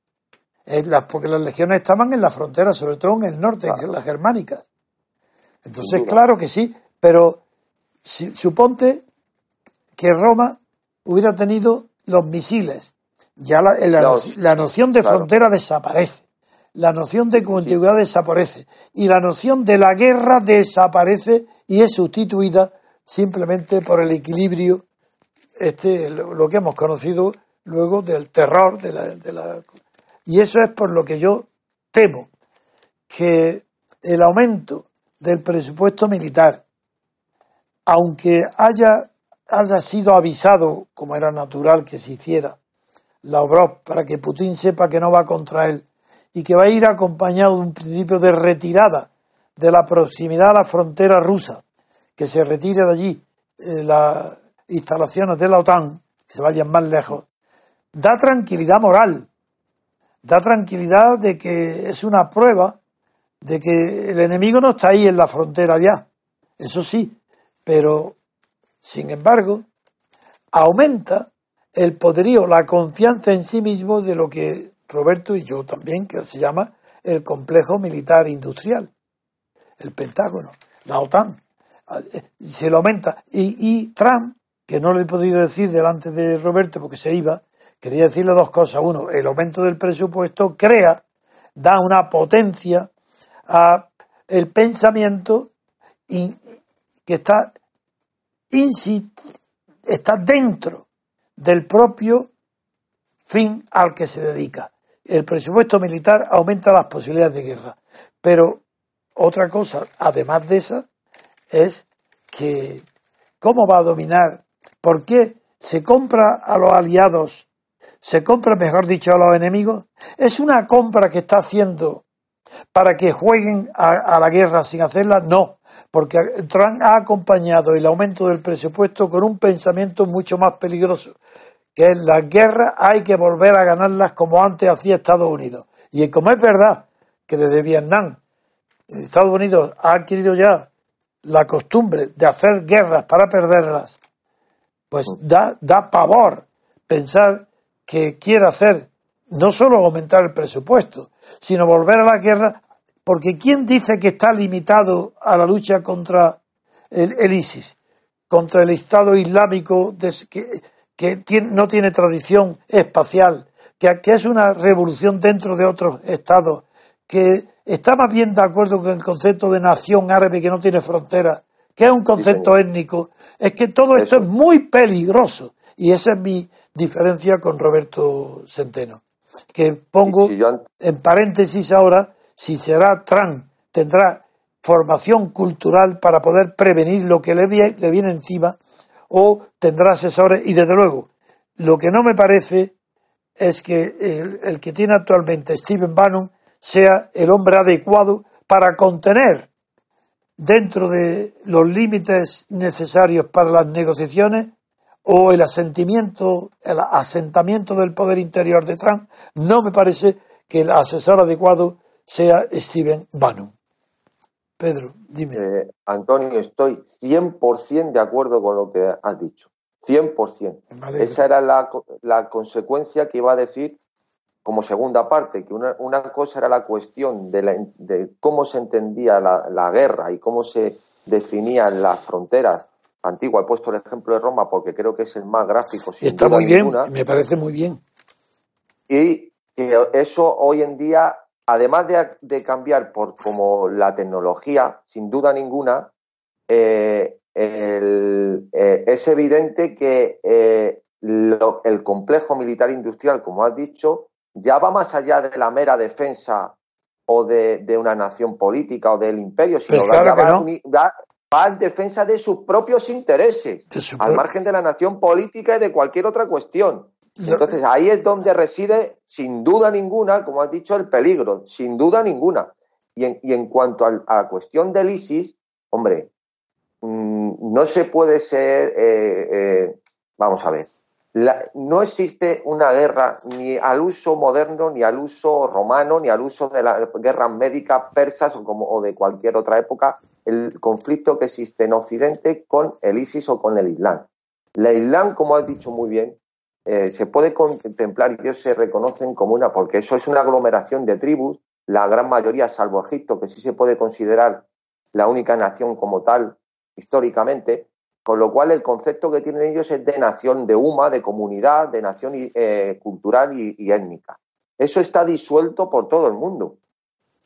D: eh, porque las legiones estaban en las fronteras, sobre todo en el norte, en las germánicas. Entonces, claro que sí, pero si- suponte que Roma hubiera tenido los misiles, ya la, la- noción de
B: claro.
D: frontera desaparece, la noción de contigüidad desaparece y la noción de la guerra desaparece y es sustituida simplemente por el equilibrio, este, lo, que hemos conocido luego del terror, de la, de la- y eso es por lo que yo temo que el aumento del presupuesto militar, aunque haya, haya sido avisado, como era natural que se hiciera, la OBROP, para que Putin sepa que no va contra él y que va a ir acompañado de un principio de retirada de la proximidad a la frontera rusa, que se retire de allí eh, las instalaciones de la OTAN, que se vayan más lejos, da tranquilidad moral, da tranquilidad de que es una prueba de que el enemigo no está ahí en la frontera ya. Eso sí, pero sin embargo, aumenta el poderío, la confianza en sí mismo de lo que Roberto y yo también, que se llama el complejo militar industrial, el Pentágono, la OTAN. Se lo aumenta. Y, Trump, que no le he podido decir delante de Roberto porque se iba, quería decirle dos cosas. Uno, el aumento del presupuesto crea, da una potencia a el pensamiento que está, insi- está dentro del propio fin al que se dedica. El presupuesto militar aumenta las posibilidades de guerra. Pero otra cosa, además de esa, es que cómo va a dominar, por qué se compra a los aliados, se compra, mejor dicho, a los enemigos. Es una compra que está haciendo para que jueguen a, a la guerra sin hacerla, no, porque Trump ha acompañado el aumento del presupuesto con un pensamiento mucho más peligroso, que es las guerras hay que volver a ganarlas como antes hacía Estados Unidos. Y como es verdad que desde Vietnam Estados Unidos ha adquirido ya la costumbre de hacer guerras para perderlas, pues da, da pavor pensar que quiere hacer no solo aumentar el presupuesto, sino volver a la guerra, porque ¿quién dice que está limitado a la lucha contra el, el ISIS, contra el Estado Islámico que, que tiene- no tiene tradición espacial, que, que es una revolución dentro de otros estados, que está más bien de acuerdo con el concepto de nación árabe que no tiene fronteras, que es un concepto étnico, es que todo esto es muy peligroso. Y esa es mi diferencia con Roberto Centeno. Que pongo
B: Si yo an-
D: en paréntesis ahora si será Trump, tendrá formación cultural para poder prevenir lo que le viene encima o tendrá asesores y desde luego lo que no me parece es que el, que tiene actualmente Stephen Bannon sea el hombre adecuado para contener dentro de los límites necesarios para las negociaciones o el asentimiento, el asentamiento del poder interior de Trump, no me parece que el asesor adecuado sea Stephen Bannon. Pedro, dime.
B: Eh, Antonio, estoy 100% de acuerdo con lo que has dicho. 100%.
D: Me alegro.
B: Esa era la, la consecuencia que iba a decir como segunda parte, que una, una cosa era la cuestión de, la- de cómo se entendía la, la guerra y cómo se definían las fronteras antiguas. He puesto el ejemplo de Roma porque creo que es el más gráfico. Sin
D: Está muy bien,
B: ninguna.
D: me parece muy bien.
B: Y que eso hoy en día, además de, de cambiar por como la tecnología, sin duda ninguna, eh, el- eh, es evidente que eh, lo- el complejo militar industrial, como has dicho, ya va más allá de la mera defensa o de, de una nación política o del imperio, sino
D: Pues
B: va-
D: claro
B: ya
D: que
B: va,
D: no.
B: uni- va- va en defensa de sus propios intereses,
D: su
B: al margen de la nación política y de cualquier otra cuestión. Entonces ahí es donde reside, sin duda ninguna, como has dicho, el peligro, sin duda ninguna. Y en, cuanto a, a la cuestión del ISIS, hombre, mm, no se puede ser, eh, eh, vamos a ver, la- no existe una guerra ni al uso moderno, ni al uso romano, ni al uso de las guerras médicas persas o, como, o de cualquier otra época, el conflicto que existe en Occidente con el ISIS o con el Islam. La Islam, como has dicho muy bien, eh, se puede contemplar y ellos se reconocen como una, porque eso es una aglomeración de tribus, la gran mayoría, salvo Egipto, que sí se puede considerar la única nación como tal históricamente, con lo cual el concepto que tienen ellos es de nación, de UMA, de comunidad, de nación eh, cultural y, étnica. Eso está disuelto por todo el mundo.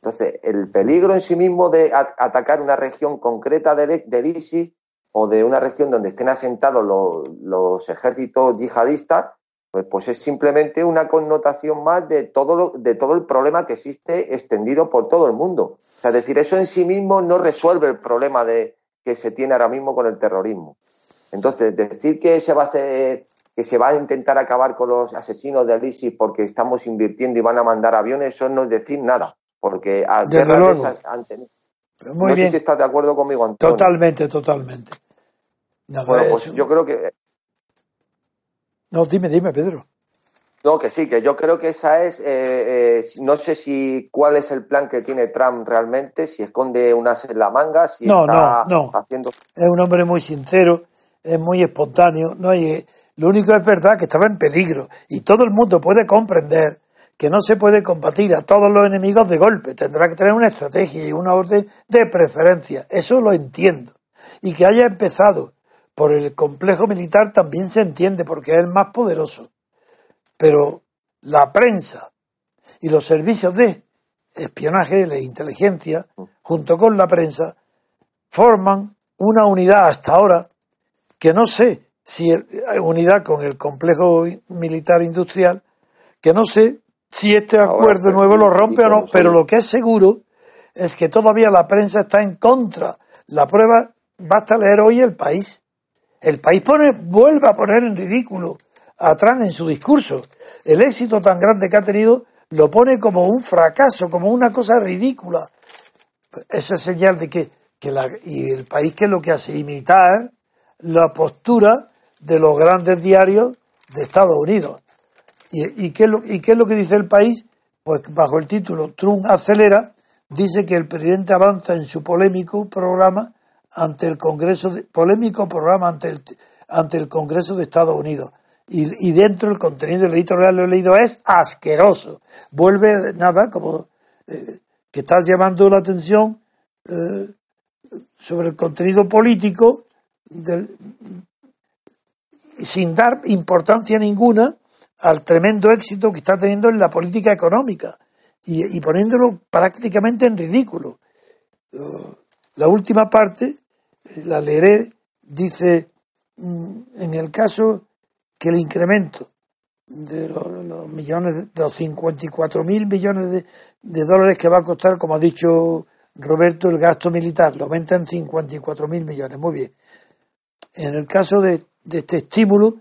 B: Entonces, el peligro en sí mismo de atacar una región concreta del, del ISIS o de una región donde estén asentados los, los ejércitos yihadistas, pues, pues es simplemente una connotación más de todo, lo- de todo el problema que existe extendido por todo el mundo. O sea, es decir, eso en sí mismo no resuelve el problema de, que se tiene ahora mismo con el terrorismo. Entonces, decir que se va a hacer que se va a intentar acabar con los asesinos del ISIS porque estamos invirtiendo y van a mandar aviones, eso no es decir nada, porque a guerras han tenido-
D: Muy
B: no
D: bien.
B: sé si estás de acuerdo conmigo, Antonio.
D: Totalmente, totalmente. Nada,
B: Bueno,
D: es
B: pues yo creo que
D: No, dime, dime, Pedro.
B: no, que sí, que yo creo que esa es, eh, eh, no sé si cuál es el plan que tiene Trump realmente, si esconde unas en la manga, si
D: No,
B: está
D: no, no.
B: haciendo
D: Es un hombre muy sincero, es muy espontáneo. No hay, lo único es verdad que estaba en peligro y todo el mundo puede comprender que no se puede combatir a todos los enemigos de golpe. Tendrá que tener una estrategia y una orden de preferencia. Eso lo entiendo. Y que haya empezado por el complejo militar también se entiende porque es el más poderoso. Pero la prensa y los servicios de espionaje, de inteligencia, junto con la prensa, forman una unidad hasta ahora que no sé si es unidad con el complejo militar industrial, que no sé si este acuerdo nuevo lo rompe o no, pero lo que es seguro es que todavía la prensa está en contra. La prueba, basta leer hoy el país. El país pone, vuelve a poner en ridículo a Trump en su discurso. El éxito tan grande que ha tenido lo pone como un fracaso, como una cosa ridícula. Eso es señal de que, que la, y el país que lo que hace imitar la postura de los grandes diarios de Estados Unidos. ¿Y, y, qué es lo, ¿Y qué es lo que dice el país? Pues bajo el título Trump acelera, dice que el presidente avanza en su polémico programa ante el Congreso, de, polémico programa ante el, ante el Congreso de Estados Unidos. Y, y dentro el contenido del editorial lo he leído es asqueroso. Vuelve nada como eh, que está llamando la atención eh, sobre el contenido político del, sin dar importancia ninguna al tremendo éxito que está teniendo en la política económica y, y poniéndolo prácticamente en ridículo. Uh, la última parte, eh, la leeré, dice, mm, en el caso que el incremento de los, millones, de los 54 mil millones de, de, dólares que va a costar, como ha dicho Roberto, el gasto militar, lo aumenta en 54 mil millones. Muy bien. En el caso de, de este estímulo,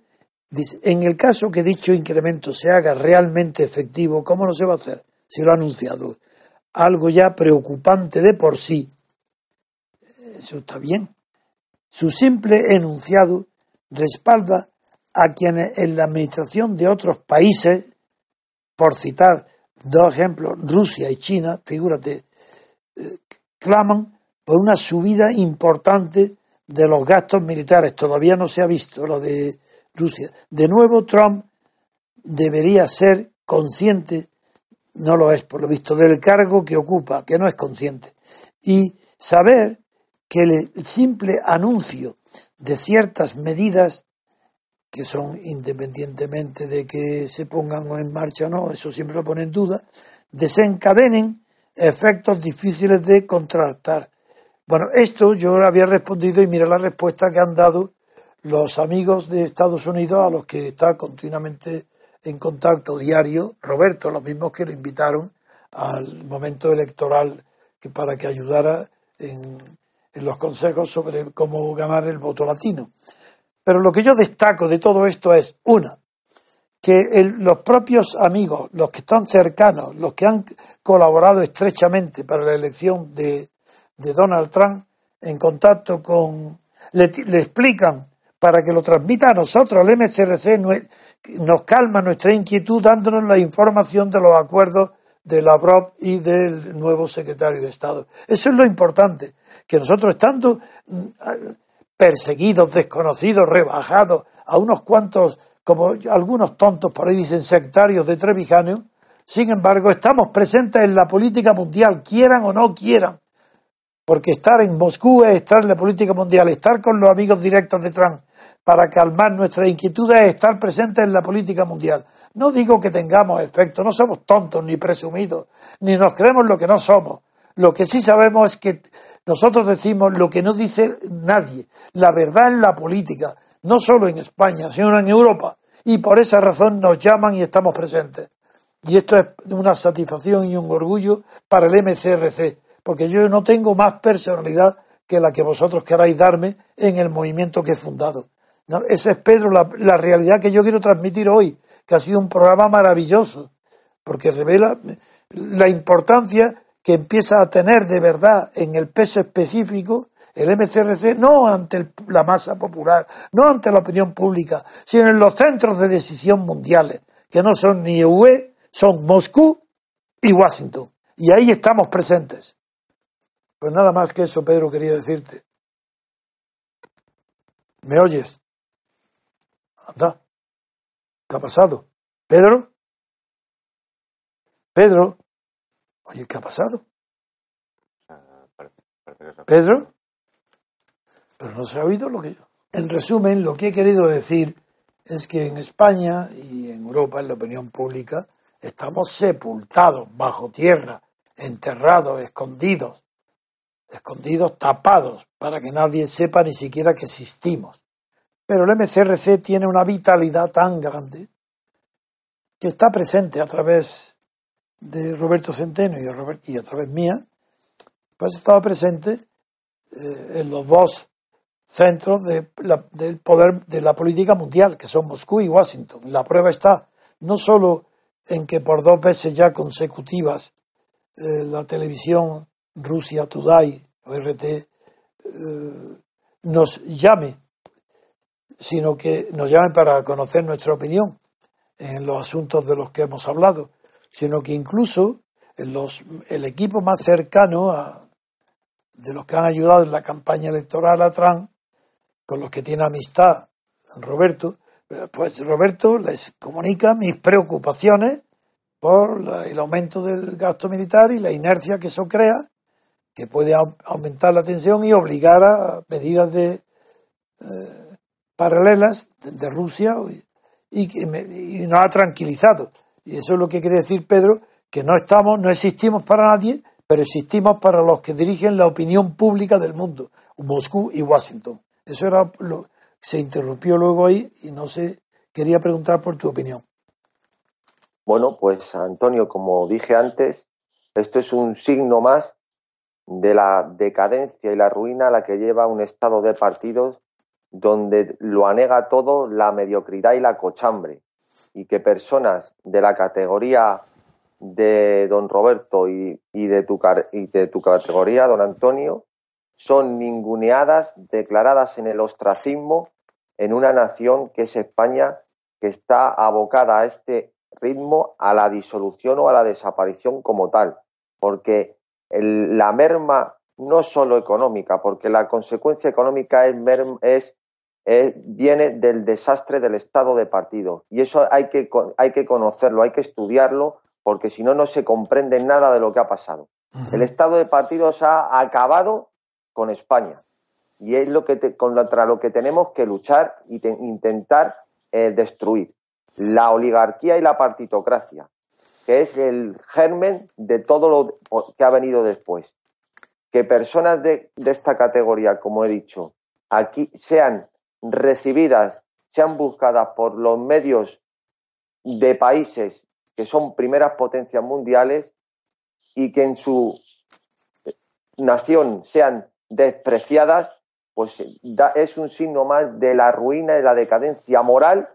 D: dice, en el caso que dicho incremento se haga realmente efectivo, ¿cómo no se va a hacer? Si lo ha anunciado. Algo ya preocupante de por sí. Eso está bien. Su simple enunciado respalda a quienes en la administración de otros países, por citar dos ejemplos, Rusia y China, figúrate, eh, claman por una subida importante de los gastos militares. Todavía no se ha visto lo de Rusia. De nuevo, Trump debería ser consciente, no lo es por lo visto, del cargo que ocupa, que no es consciente, y saber que el simple anuncio de ciertas medidas que son independientemente de que se pongan en marcha o no, eso siempre lo pone en duda, desencadenen efectos difíciles de contrastar. Bueno, esto yo había respondido y mira la respuesta que han dado los amigos de Estados Unidos a los que está continuamente en contacto diario, Roberto, los mismos que lo invitaron al momento electoral que para que ayudara en, los consejos sobre cómo ganar el voto latino. Pero lo que yo destaco de todo esto es, una, que los propios amigos, los que están cercanos, los que han colaborado estrechamente para la elección de, Donald Trump, en contacto con, le, explican para que lo transmita a nosotros, al MCRC, nos calma nuestra inquietud dándonos la información de los acuerdos de Lavrov y del nuevo secretario de Estado. Eso es lo importante, que nosotros estando mm, perseguidos, desconocidos, rebajados a unos cuantos como algunos tontos por ahí dicen sectarios de Trevijano, sin embargo estamos presentes en la política mundial, quieran o no quieran, porque estar en Moscú es estar en la política mundial, estar con los amigos directos de Trump para calmar nuestras inquietudes es estar presentes en la política mundial. No digo que tengamos efecto, no somos tontos ni presumidos, ni nos creemos lo que no somos. Lo que sí sabemos es que nosotros decimos lo que no dice nadie, la verdad en la política, no solo en España, sino en Europa. Y por esa razón nos llaman y estamos presentes. Y esto es una satisfacción y un orgullo para el MCRC, porque yo no tengo más personalidad que la que vosotros queráis darme en el movimiento que he fundado. esa es, Pedro, la, la realidad que yo quiero transmitir hoy, que ha sido un programa maravilloso, porque revela la importancia que empieza a tener de verdad en el peso específico el MCRC no ante la masa popular, no ante la opinión pública, sino en los centros de decisión mundiales, que no son ni UE, son Moscú y Washington. Y ahí estamos presentes. Pues nada más que eso, Pedro, quería decirte. ¿Me oyes? Anda. ¿Qué ha pasado? ¿Pedro? ¿Pedro? Oye, ¿qué ha pasado? Ah, ¿Pedro? pero no se ha oído lo que yo. En resumen, lo que he querido decir es que en España y en Europa, en la opinión pública, estamos sepultados bajo tierra, enterrados, escondidos, escondidos, tapados, para que nadie sepa ni siquiera que existimos. Pero el MCRC tiene una vitalidad tan grande que está presente a través de Roberto Centeno y, a través mía, pues estaba presente eh, en los dos centros de del poder de la política mundial, que son Moscú y Washington. La prueba está no solo en que por dos veces ya consecutivas eh, la televisión Rusia Today o RT eh, nos llame, sino que nos llame para conocer nuestra opinión en los asuntos de los que hemos hablado, sino que incluso los, el equipo más cercano de los que han ayudado en la campaña electoral a Trump con los que tiene amistad Roberto, pues Roberto les comunica mis preocupaciones por el aumento del gasto militar y la inercia que eso crea, que puede aumentar la tensión y obligar a medidas de eh, paralelas de, Rusia y, que y nos ha tranquilizado. Y eso es lo que quiere decir Pedro, que no estamos, no existimos para nadie, pero existimos para los que dirigen la opinión pública del mundo, Moscú y Washington. Eso era lo, se interrumpió luego ahí y no sé, quería preguntar por tu opinión.
B: Bueno, pues Antonio, como dije antes, esto es un signo más de la decadencia y la ruina a la que lleva un estado de partidos donde lo anega todo la mediocridad y la cochambre y que personas de la categoría de don Roberto y, de, tu, categoría, don Antonio, son ninguneadas, declaradas en el ostracismo en una nación que es España, que está abocada a este ritmo a la disolución o a la desaparición como tal, porque la merma no solo económica, porque la consecuencia económica es, viene del desastre del estado de partido. Y eso hay que, hay que conocerlo, hay que estudiarlo, porque si no, no se comprende nada de lo que ha pasado. El estado de partidos ha acabado con España. Y es lo que contra lo que tenemos que luchar e intentar eh, destruir. La oligarquía y la partitocracia, que es el germen de todo lo que ha venido después. Que personas de, de esta categoría, como he dicho, aquí sean recibidas, sean buscadas por los medios de países que son primeras potencias mundiales y que en su nación sean despreciadas, pues es un signo más de la ruina y la decadencia moral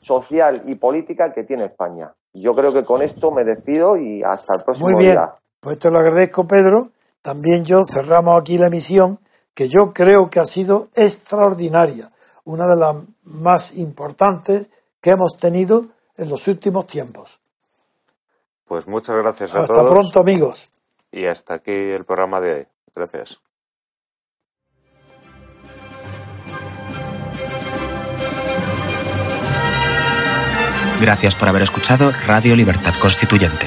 B: social y política que tiene España. Yo creo que con esto me despido y hasta el próximo
D: Muy bien,
B: día.
D: pues te lo agradezco, Pedro. También yo cerramos aquí la emisión, que yo creo que ha sido extraordinaria, una de las más importantes que hemos tenido en los últimos tiempos.
A: Pues muchas gracias a
D: Hasta
A: todos.
D: pronto, amigos.
A: Y hasta aquí el programa de hoy. Gracias.
E: Gracias por haber escuchado Radio Libertad Constituyente.